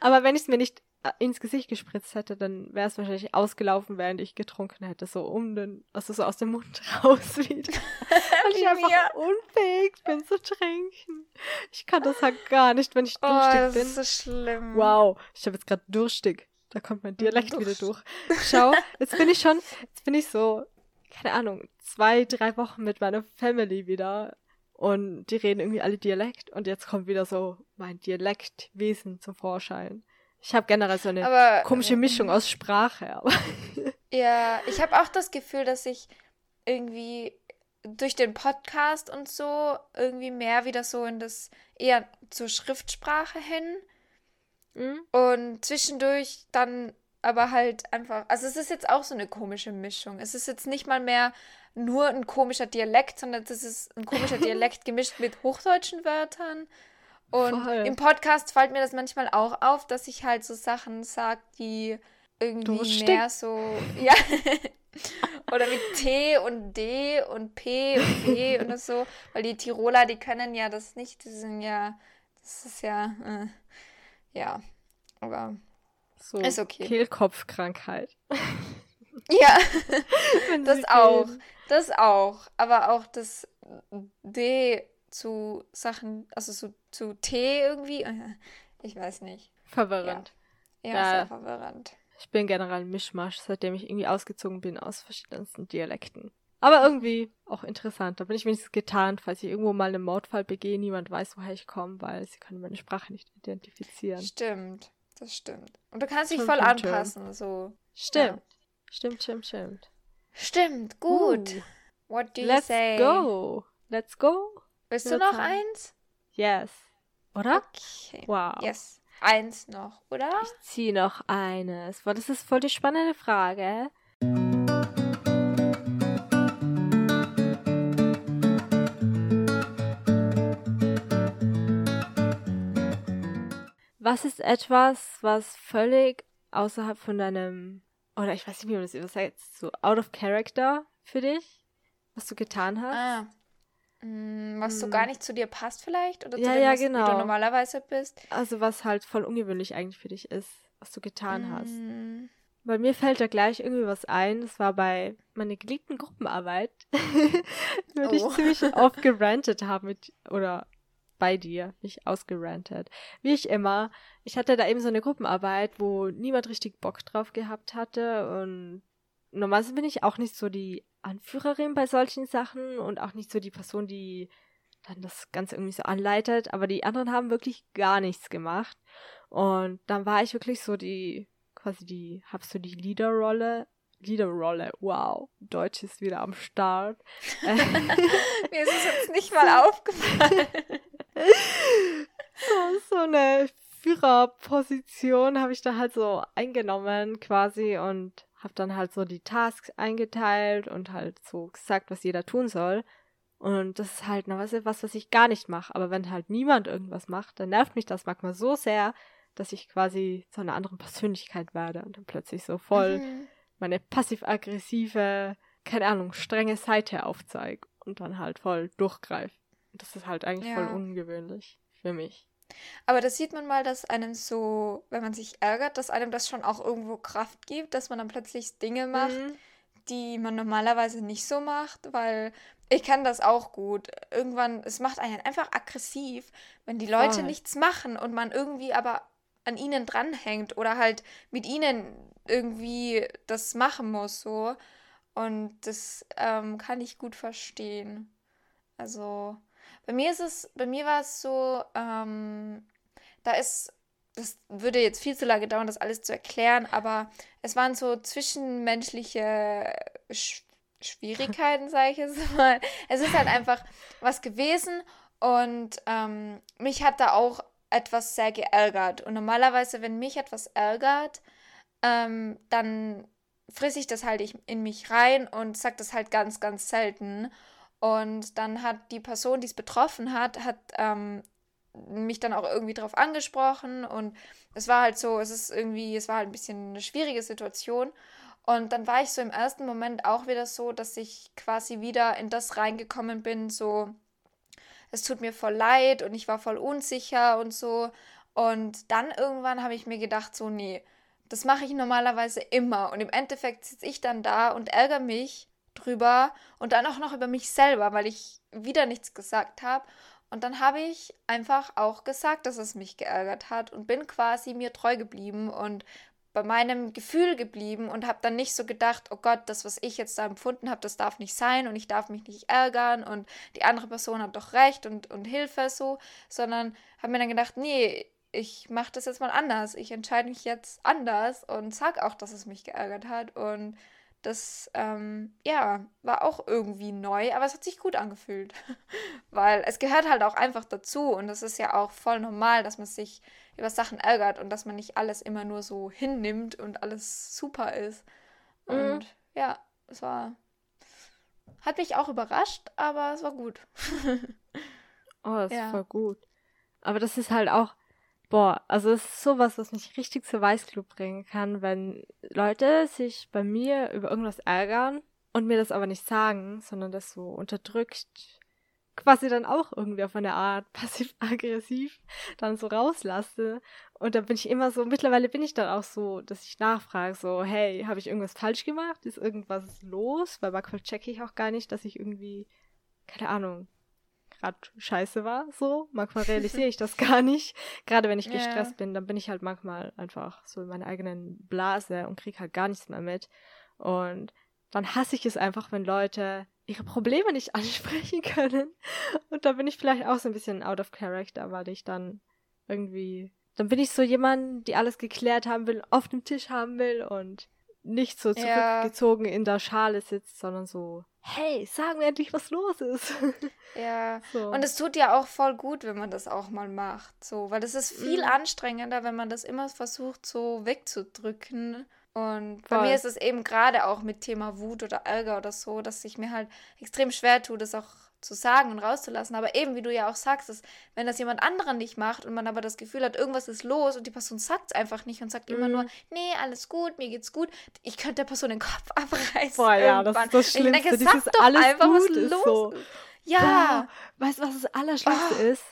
Aber wenn ich es mir nicht äh, ins Gesicht gespritzt hätte, dann wäre es wahrscheinlich ausgelaufen, während ich getrunken hätte, so um den, also so aus dem Mund raus wieder. Weil ich einfach mir. unfähig bin zu trinken. Ich kann das halt gar nicht, wenn ich oh, durstig oh, das bin. Das ist so schlimm. Wow, ich habe jetzt gerade durstig. Da kommt mein Dialekt wieder durch. Schau, jetzt bin ich schon, jetzt bin ich so keine Ahnung, zwei, drei Wochen mit meiner Family wieder und die reden irgendwie alle Dialekt und jetzt kommt wieder so mein Dialektwesen zum Vorschein. Ich habe generell so eine aber, komische Mischung aus Sprache, aber. ja, ich habe auch das Gefühl, dass ich irgendwie durch den Podcast und so irgendwie mehr wieder so in das eher zur Schriftsprache hin. Mhm. Und zwischendurch dann aber halt einfach, also es ist jetzt auch so eine komische Mischung. Es ist jetzt nicht mal mehr nur ein komischer Dialekt, sondern es ist ein komischer Dialekt gemischt mit hochdeutschen Wörtern. Und Voll. im Podcast fällt mir das manchmal auch auf, dass ich halt so Sachen sage, die irgendwie mehr so, ja, oder mit T und D und P und B und so, weil die Tiroler, die können ja das nicht, die sind ja, das ist ja, äh, ja, aber So Ist okay. Kehlkopfkrankheit. ja, das auch, das auch, aber auch das D zu Sachen, also zu, zu T irgendwie, äh, ich weiß nicht, Verwirrend. ja, Ja. sehr verwirrend. Ich bin generell ein Mischmasch, seitdem ich irgendwie ausgezogen bin aus verschiedensten Dialekten. Aber irgendwie auch interessant. Da bin ich wenigstens getarnt, falls ich irgendwo mal einen Mordfall begehe, niemand weiß, woher ich komme, weil sie können meine Sprache nicht identifizieren. Stimmt, das stimmt. Und du kannst dich Stimmt, voll stimmt, stimmt. anpassen, so. Stimmt. Stimmt, stimmt, stimmt. Stimmt, gut. Uh, What do you let's say? go. Let's go. Willst du noch sagen. eins? Yes. Oder? Okay. Wow. Yes. Eins noch, oder? Ich ziehe noch eines. Boah, das ist voll die spannende Frage. Was ist etwas, was völlig außerhalb von deinem, oder ich weiß nicht, wie man das übersetzt, so out of character für dich, was du getan hast? Ah. Mm, Was so Hm. gar nicht zu dir passt vielleicht? Oder zu Ja, dem, ja, was, wie genau. du normalerweise bist? Also was halt voll ungewöhnlich eigentlich für dich ist, was du getan hast. Mm, Bei mir fällt da gleich irgendwie was ein. Das war bei meiner geliebten Gruppenarbeit, über die ich Oh. ziemlich oft gerantet habe mit, oder bei dir, nicht ausgerantet. Wie ich immer. Ich hatte da eben so eine Gruppenarbeit, wo niemand richtig Bock drauf gehabt hatte und normalerweise bin ich auch nicht so die Anführerin bei solchen Sachen und auch nicht so die Person, die dann das Ganze irgendwie so anleitet, aber die anderen haben wirklich gar nichts gemacht. Und dann war ich wirklich so die, quasi die, hab so die Leaderrolle. Leaderrolle, wow, Deutsch ist wieder am Start. Mir ist es jetzt nicht mal aufgefallen. so, so eine Führerposition habe ich da halt so eingenommen quasi und habe dann halt so die Tasks eingeteilt und halt so gesagt, was jeder tun soll. Und das ist halt normalerweise was, was ich gar nicht mache. Aber wenn halt niemand irgendwas macht, dann nervt mich das manchmal so sehr, dass ich quasi zu einer anderen Persönlichkeit werde und dann plötzlich so voll Mhm. meine passiv-aggressive, keine Ahnung, strenge Seite aufzeige und dann halt voll durchgreife. Das ist halt eigentlich voll Ja. ungewöhnlich für mich. Aber das sieht man mal, dass einem so, wenn man sich ärgert, dass einem das schon auch irgendwo Kraft gibt, dass man dann plötzlich Dinge macht, Mhm. die man normalerweise nicht so macht, weil ich kann das auch gut. Irgendwann, es macht einen einfach aggressiv, wenn die Leute Voll. nichts machen und man irgendwie aber an ihnen dranhängt oder halt mit ihnen irgendwie das machen muss, so. Und das ähm, kann ich gut verstehen. Also, bei mir ist es, bei mir war es so, ähm, da ist, das würde jetzt viel zu lange dauern, das alles zu erklären, aber es waren so zwischenmenschliche Sch Schwierigkeiten, sage ich jetzt mal. Es ist halt einfach was gewesen und ähm, mich hat da auch etwas sehr geärgert. Und normalerweise, wenn mich etwas ärgert, ähm, dann friss ich das halt in mich rein und sag das halt ganz, ganz selten. Und dann hat die Person, die es betroffen hat, hat ähm, mich dann auch irgendwie drauf angesprochen und es war halt so, es ist irgendwie, es war halt ein bisschen eine schwierige Situation. Und dann war ich so im ersten Moment auch wieder so, dass ich quasi wieder in das reingekommen bin, so, es tut mir voll leid und ich war voll unsicher und so. Und dann irgendwann habe ich mir gedacht, so, nee, das mache ich normalerweise immer. Und im Endeffekt sitze ich dann da und ärgere mich drüber und dann auch noch über mich selber, weil ich wieder nichts gesagt habe. Und dann habe ich einfach auch gesagt, dass es mich geärgert hat und bin quasi mir treu geblieben und bei meinem Gefühl geblieben und habe dann nicht so gedacht, oh Gott, das, was ich jetzt da empfunden habe, das darf nicht sein und ich darf mich nicht ärgern und die andere Person hat doch recht und, und Hilfe so, sondern habe mir dann gedacht, nee, ich mache das jetzt mal anders. Ich entscheide mich jetzt anders und sag auch, dass es mich geärgert hat und Das, ähm, ja, war auch irgendwie neu, aber es hat sich gut angefühlt. Weil es gehört halt auch einfach dazu und es ist ja auch voll normal, dass man sich über Sachen ärgert und dass man nicht alles immer nur so hinnimmt und alles super ist. Und Mhm. ja, es war. Hat mich auch überrascht, aber es war gut. Oh, das Ja. voll gut. Aber das ist halt auch, boah, also es ist sowas, was mich richtig zur Weißglut bringen kann, wenn Leute sich bei mir über irgendwas ärgern und mir das aber nicht sagen, sondern das so unterdrückt, quasi dann auch irgendwie auf eine Art passiv-aggressiv dann so rauslasse. Und dann bin ich immer so, mittlerweile bin ich dann auch so, dass ich nachfrage, so, hey, habe ich irgendwas falsch gemacht? Ist irgendwas los? Weil manchmal checke ich auch gar nicht, dass ich irgendwie, keine Ahnung, gerade scheiße war, so. Manchmal realisiere ich das gar nicht. Gerade wenn ich Ja. gestresst bin, dann bin ich halt manchmal einfach so in meiner eigenen Blase und kriege halt gar nichts mehr mit. Und dann hasse ich es einfach, wenn Leute ihre Probleme nicht ansprechen können. Und da bin ich vielleicht auch so ein bisschen out of character, weil ich dann irgendwie, dann bin ich so jemand, die alles geklärt haben will, auf dem Tisch haben will und nicht so Ja. zurückgezogen in der Schale sitzt, sondern so, hey, sag mir endlich, was los ist. Ja. so. Und es tut ja auch voll gut, wenn man das auch mal macht. So, weil das ist viel Mhm. anstrengender, wenn man das immer versucht, so wegzudrücken. Und bei Voll. mir ist es eben gerade auch mit Thema Wut oder Ärger oder so, dass ich mir halt extrem schwer tue, das auch zu sagen und rauszulassen. Aber eben, wie du ja auch sagst, dass, wenn das jemand anderen nicht macht und man aber das Gefühl hat, irgendwas ist los und die Person sagt es einfach nicht und sagt immer Mhm. nur, nee, alles gut, mir geht's gut, ich könnte der Person den Kopf abreißen. Boah, ja, das irgendwann. ist das Und ich denke, Schlimmste. sag Dieses doch alles einfach, was gut ist los so. ist. Ja. Boah, weißt du, was das Allerschlimmste Ah. ist?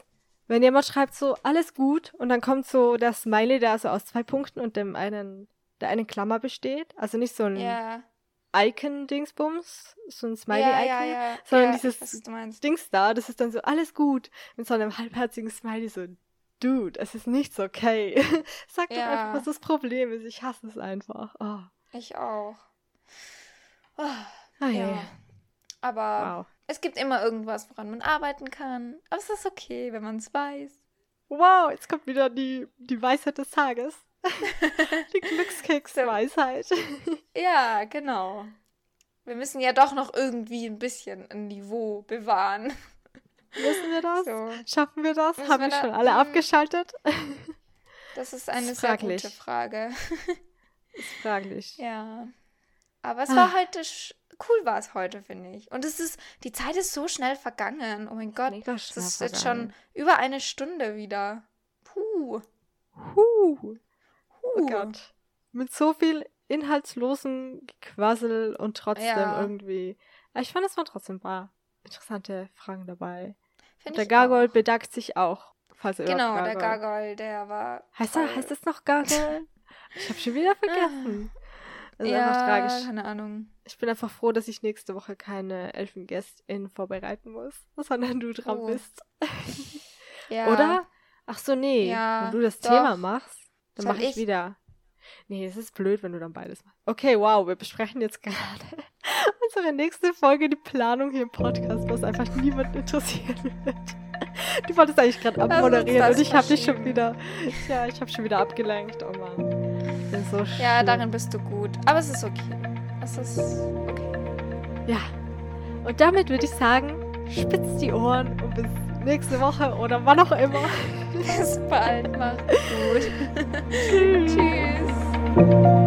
Wenn jemand schreibt so, alles gut, und dann kommt so der Smiley, der so aus zwei Punkten und dem einen, der eine Klammer besteht. Also nicht so ein Ja. Icon-Dingsbums, so ein Smiley-Icon, ja, ja. sondern ja, ich dieses. Dings da, das ist dann so, alles gut, mit so einem halbherzigen Smiley, so, Dude, es ist nichts okay. Sag doch einfach, was das Problem ist. Ich hasse es einfach. Oh. Ich auch. Oh, ja. ja. Aber Wow. es gibt immer irgendwas, woran man arbeiten kann. Aber es ist okay, wenn man es weiß. Wow, jetzt kommt wieder die, die Weisheit des Tages. die Glückskeks-Weisheit. Ja, genau. Wir müssen ja doch noch irgendwie ein bisschen ein Niveau bewahren. Wissen wir das? So, Schaffen wir das? Müssen Haben wir da- schon alle Mm. abgeschaltet? das ist eine Ist sehr gute Frage. Ist fraglich. Ja. Aber es Ah. war heute cool war es heute, finde ich. Und es ist, die Zeit ist so schnell vergangen. Oh mein Gott. Schnell ist jetzt vergangen. schon über eine Stunde wieder. Puh. Huh. Puh. Oh Gott. Mit so viel inhaltslosem Quassel und trotzdem Ja. irgendwie. Aber Ich fand, es waren trotzdem ein paar interessante Fragen dabei. Find der Gargoyle auch. bedankt sich auch. Falls er Genau, überhaupt der Gargoyle- Gargoyle, der war. Heißt, er, heißt es noch Gargoyle? ich habe schon wieder vergessen. Das ist einfach ja, tragisch. keine Ahnung. Ich bin einfach froh, dass ich nächste Woche keine Elfengästin vorbereiten muss, sondern du dran Oh. bist. Ja. Oder? Ach so, nee. Ja, wenn du das doch. Thema machst, dann mache ich, ich? wieder. Nee, es ist blöd, wenn du dann beides machst. Okay, wow, wir besprechen jetzt gerade unsere nächste Folge, die Planung hier im Podcast, was einfach niemand interessieren wird. Du wolltest eigentlich gerade abmoderieren und ich habe dich schon wieder, ja, ich habe schon wieder abgelenkt. Oh Mann. Das ist so Ja, darin bist du gut. Aber es ist okay. Es ist okay. Ja. Und damit würde ich sagen, spitzt die Ohren und bis nächste Woche oder wann auch immer. Bis bald. Mach's gut. Tschüss. Tschüss.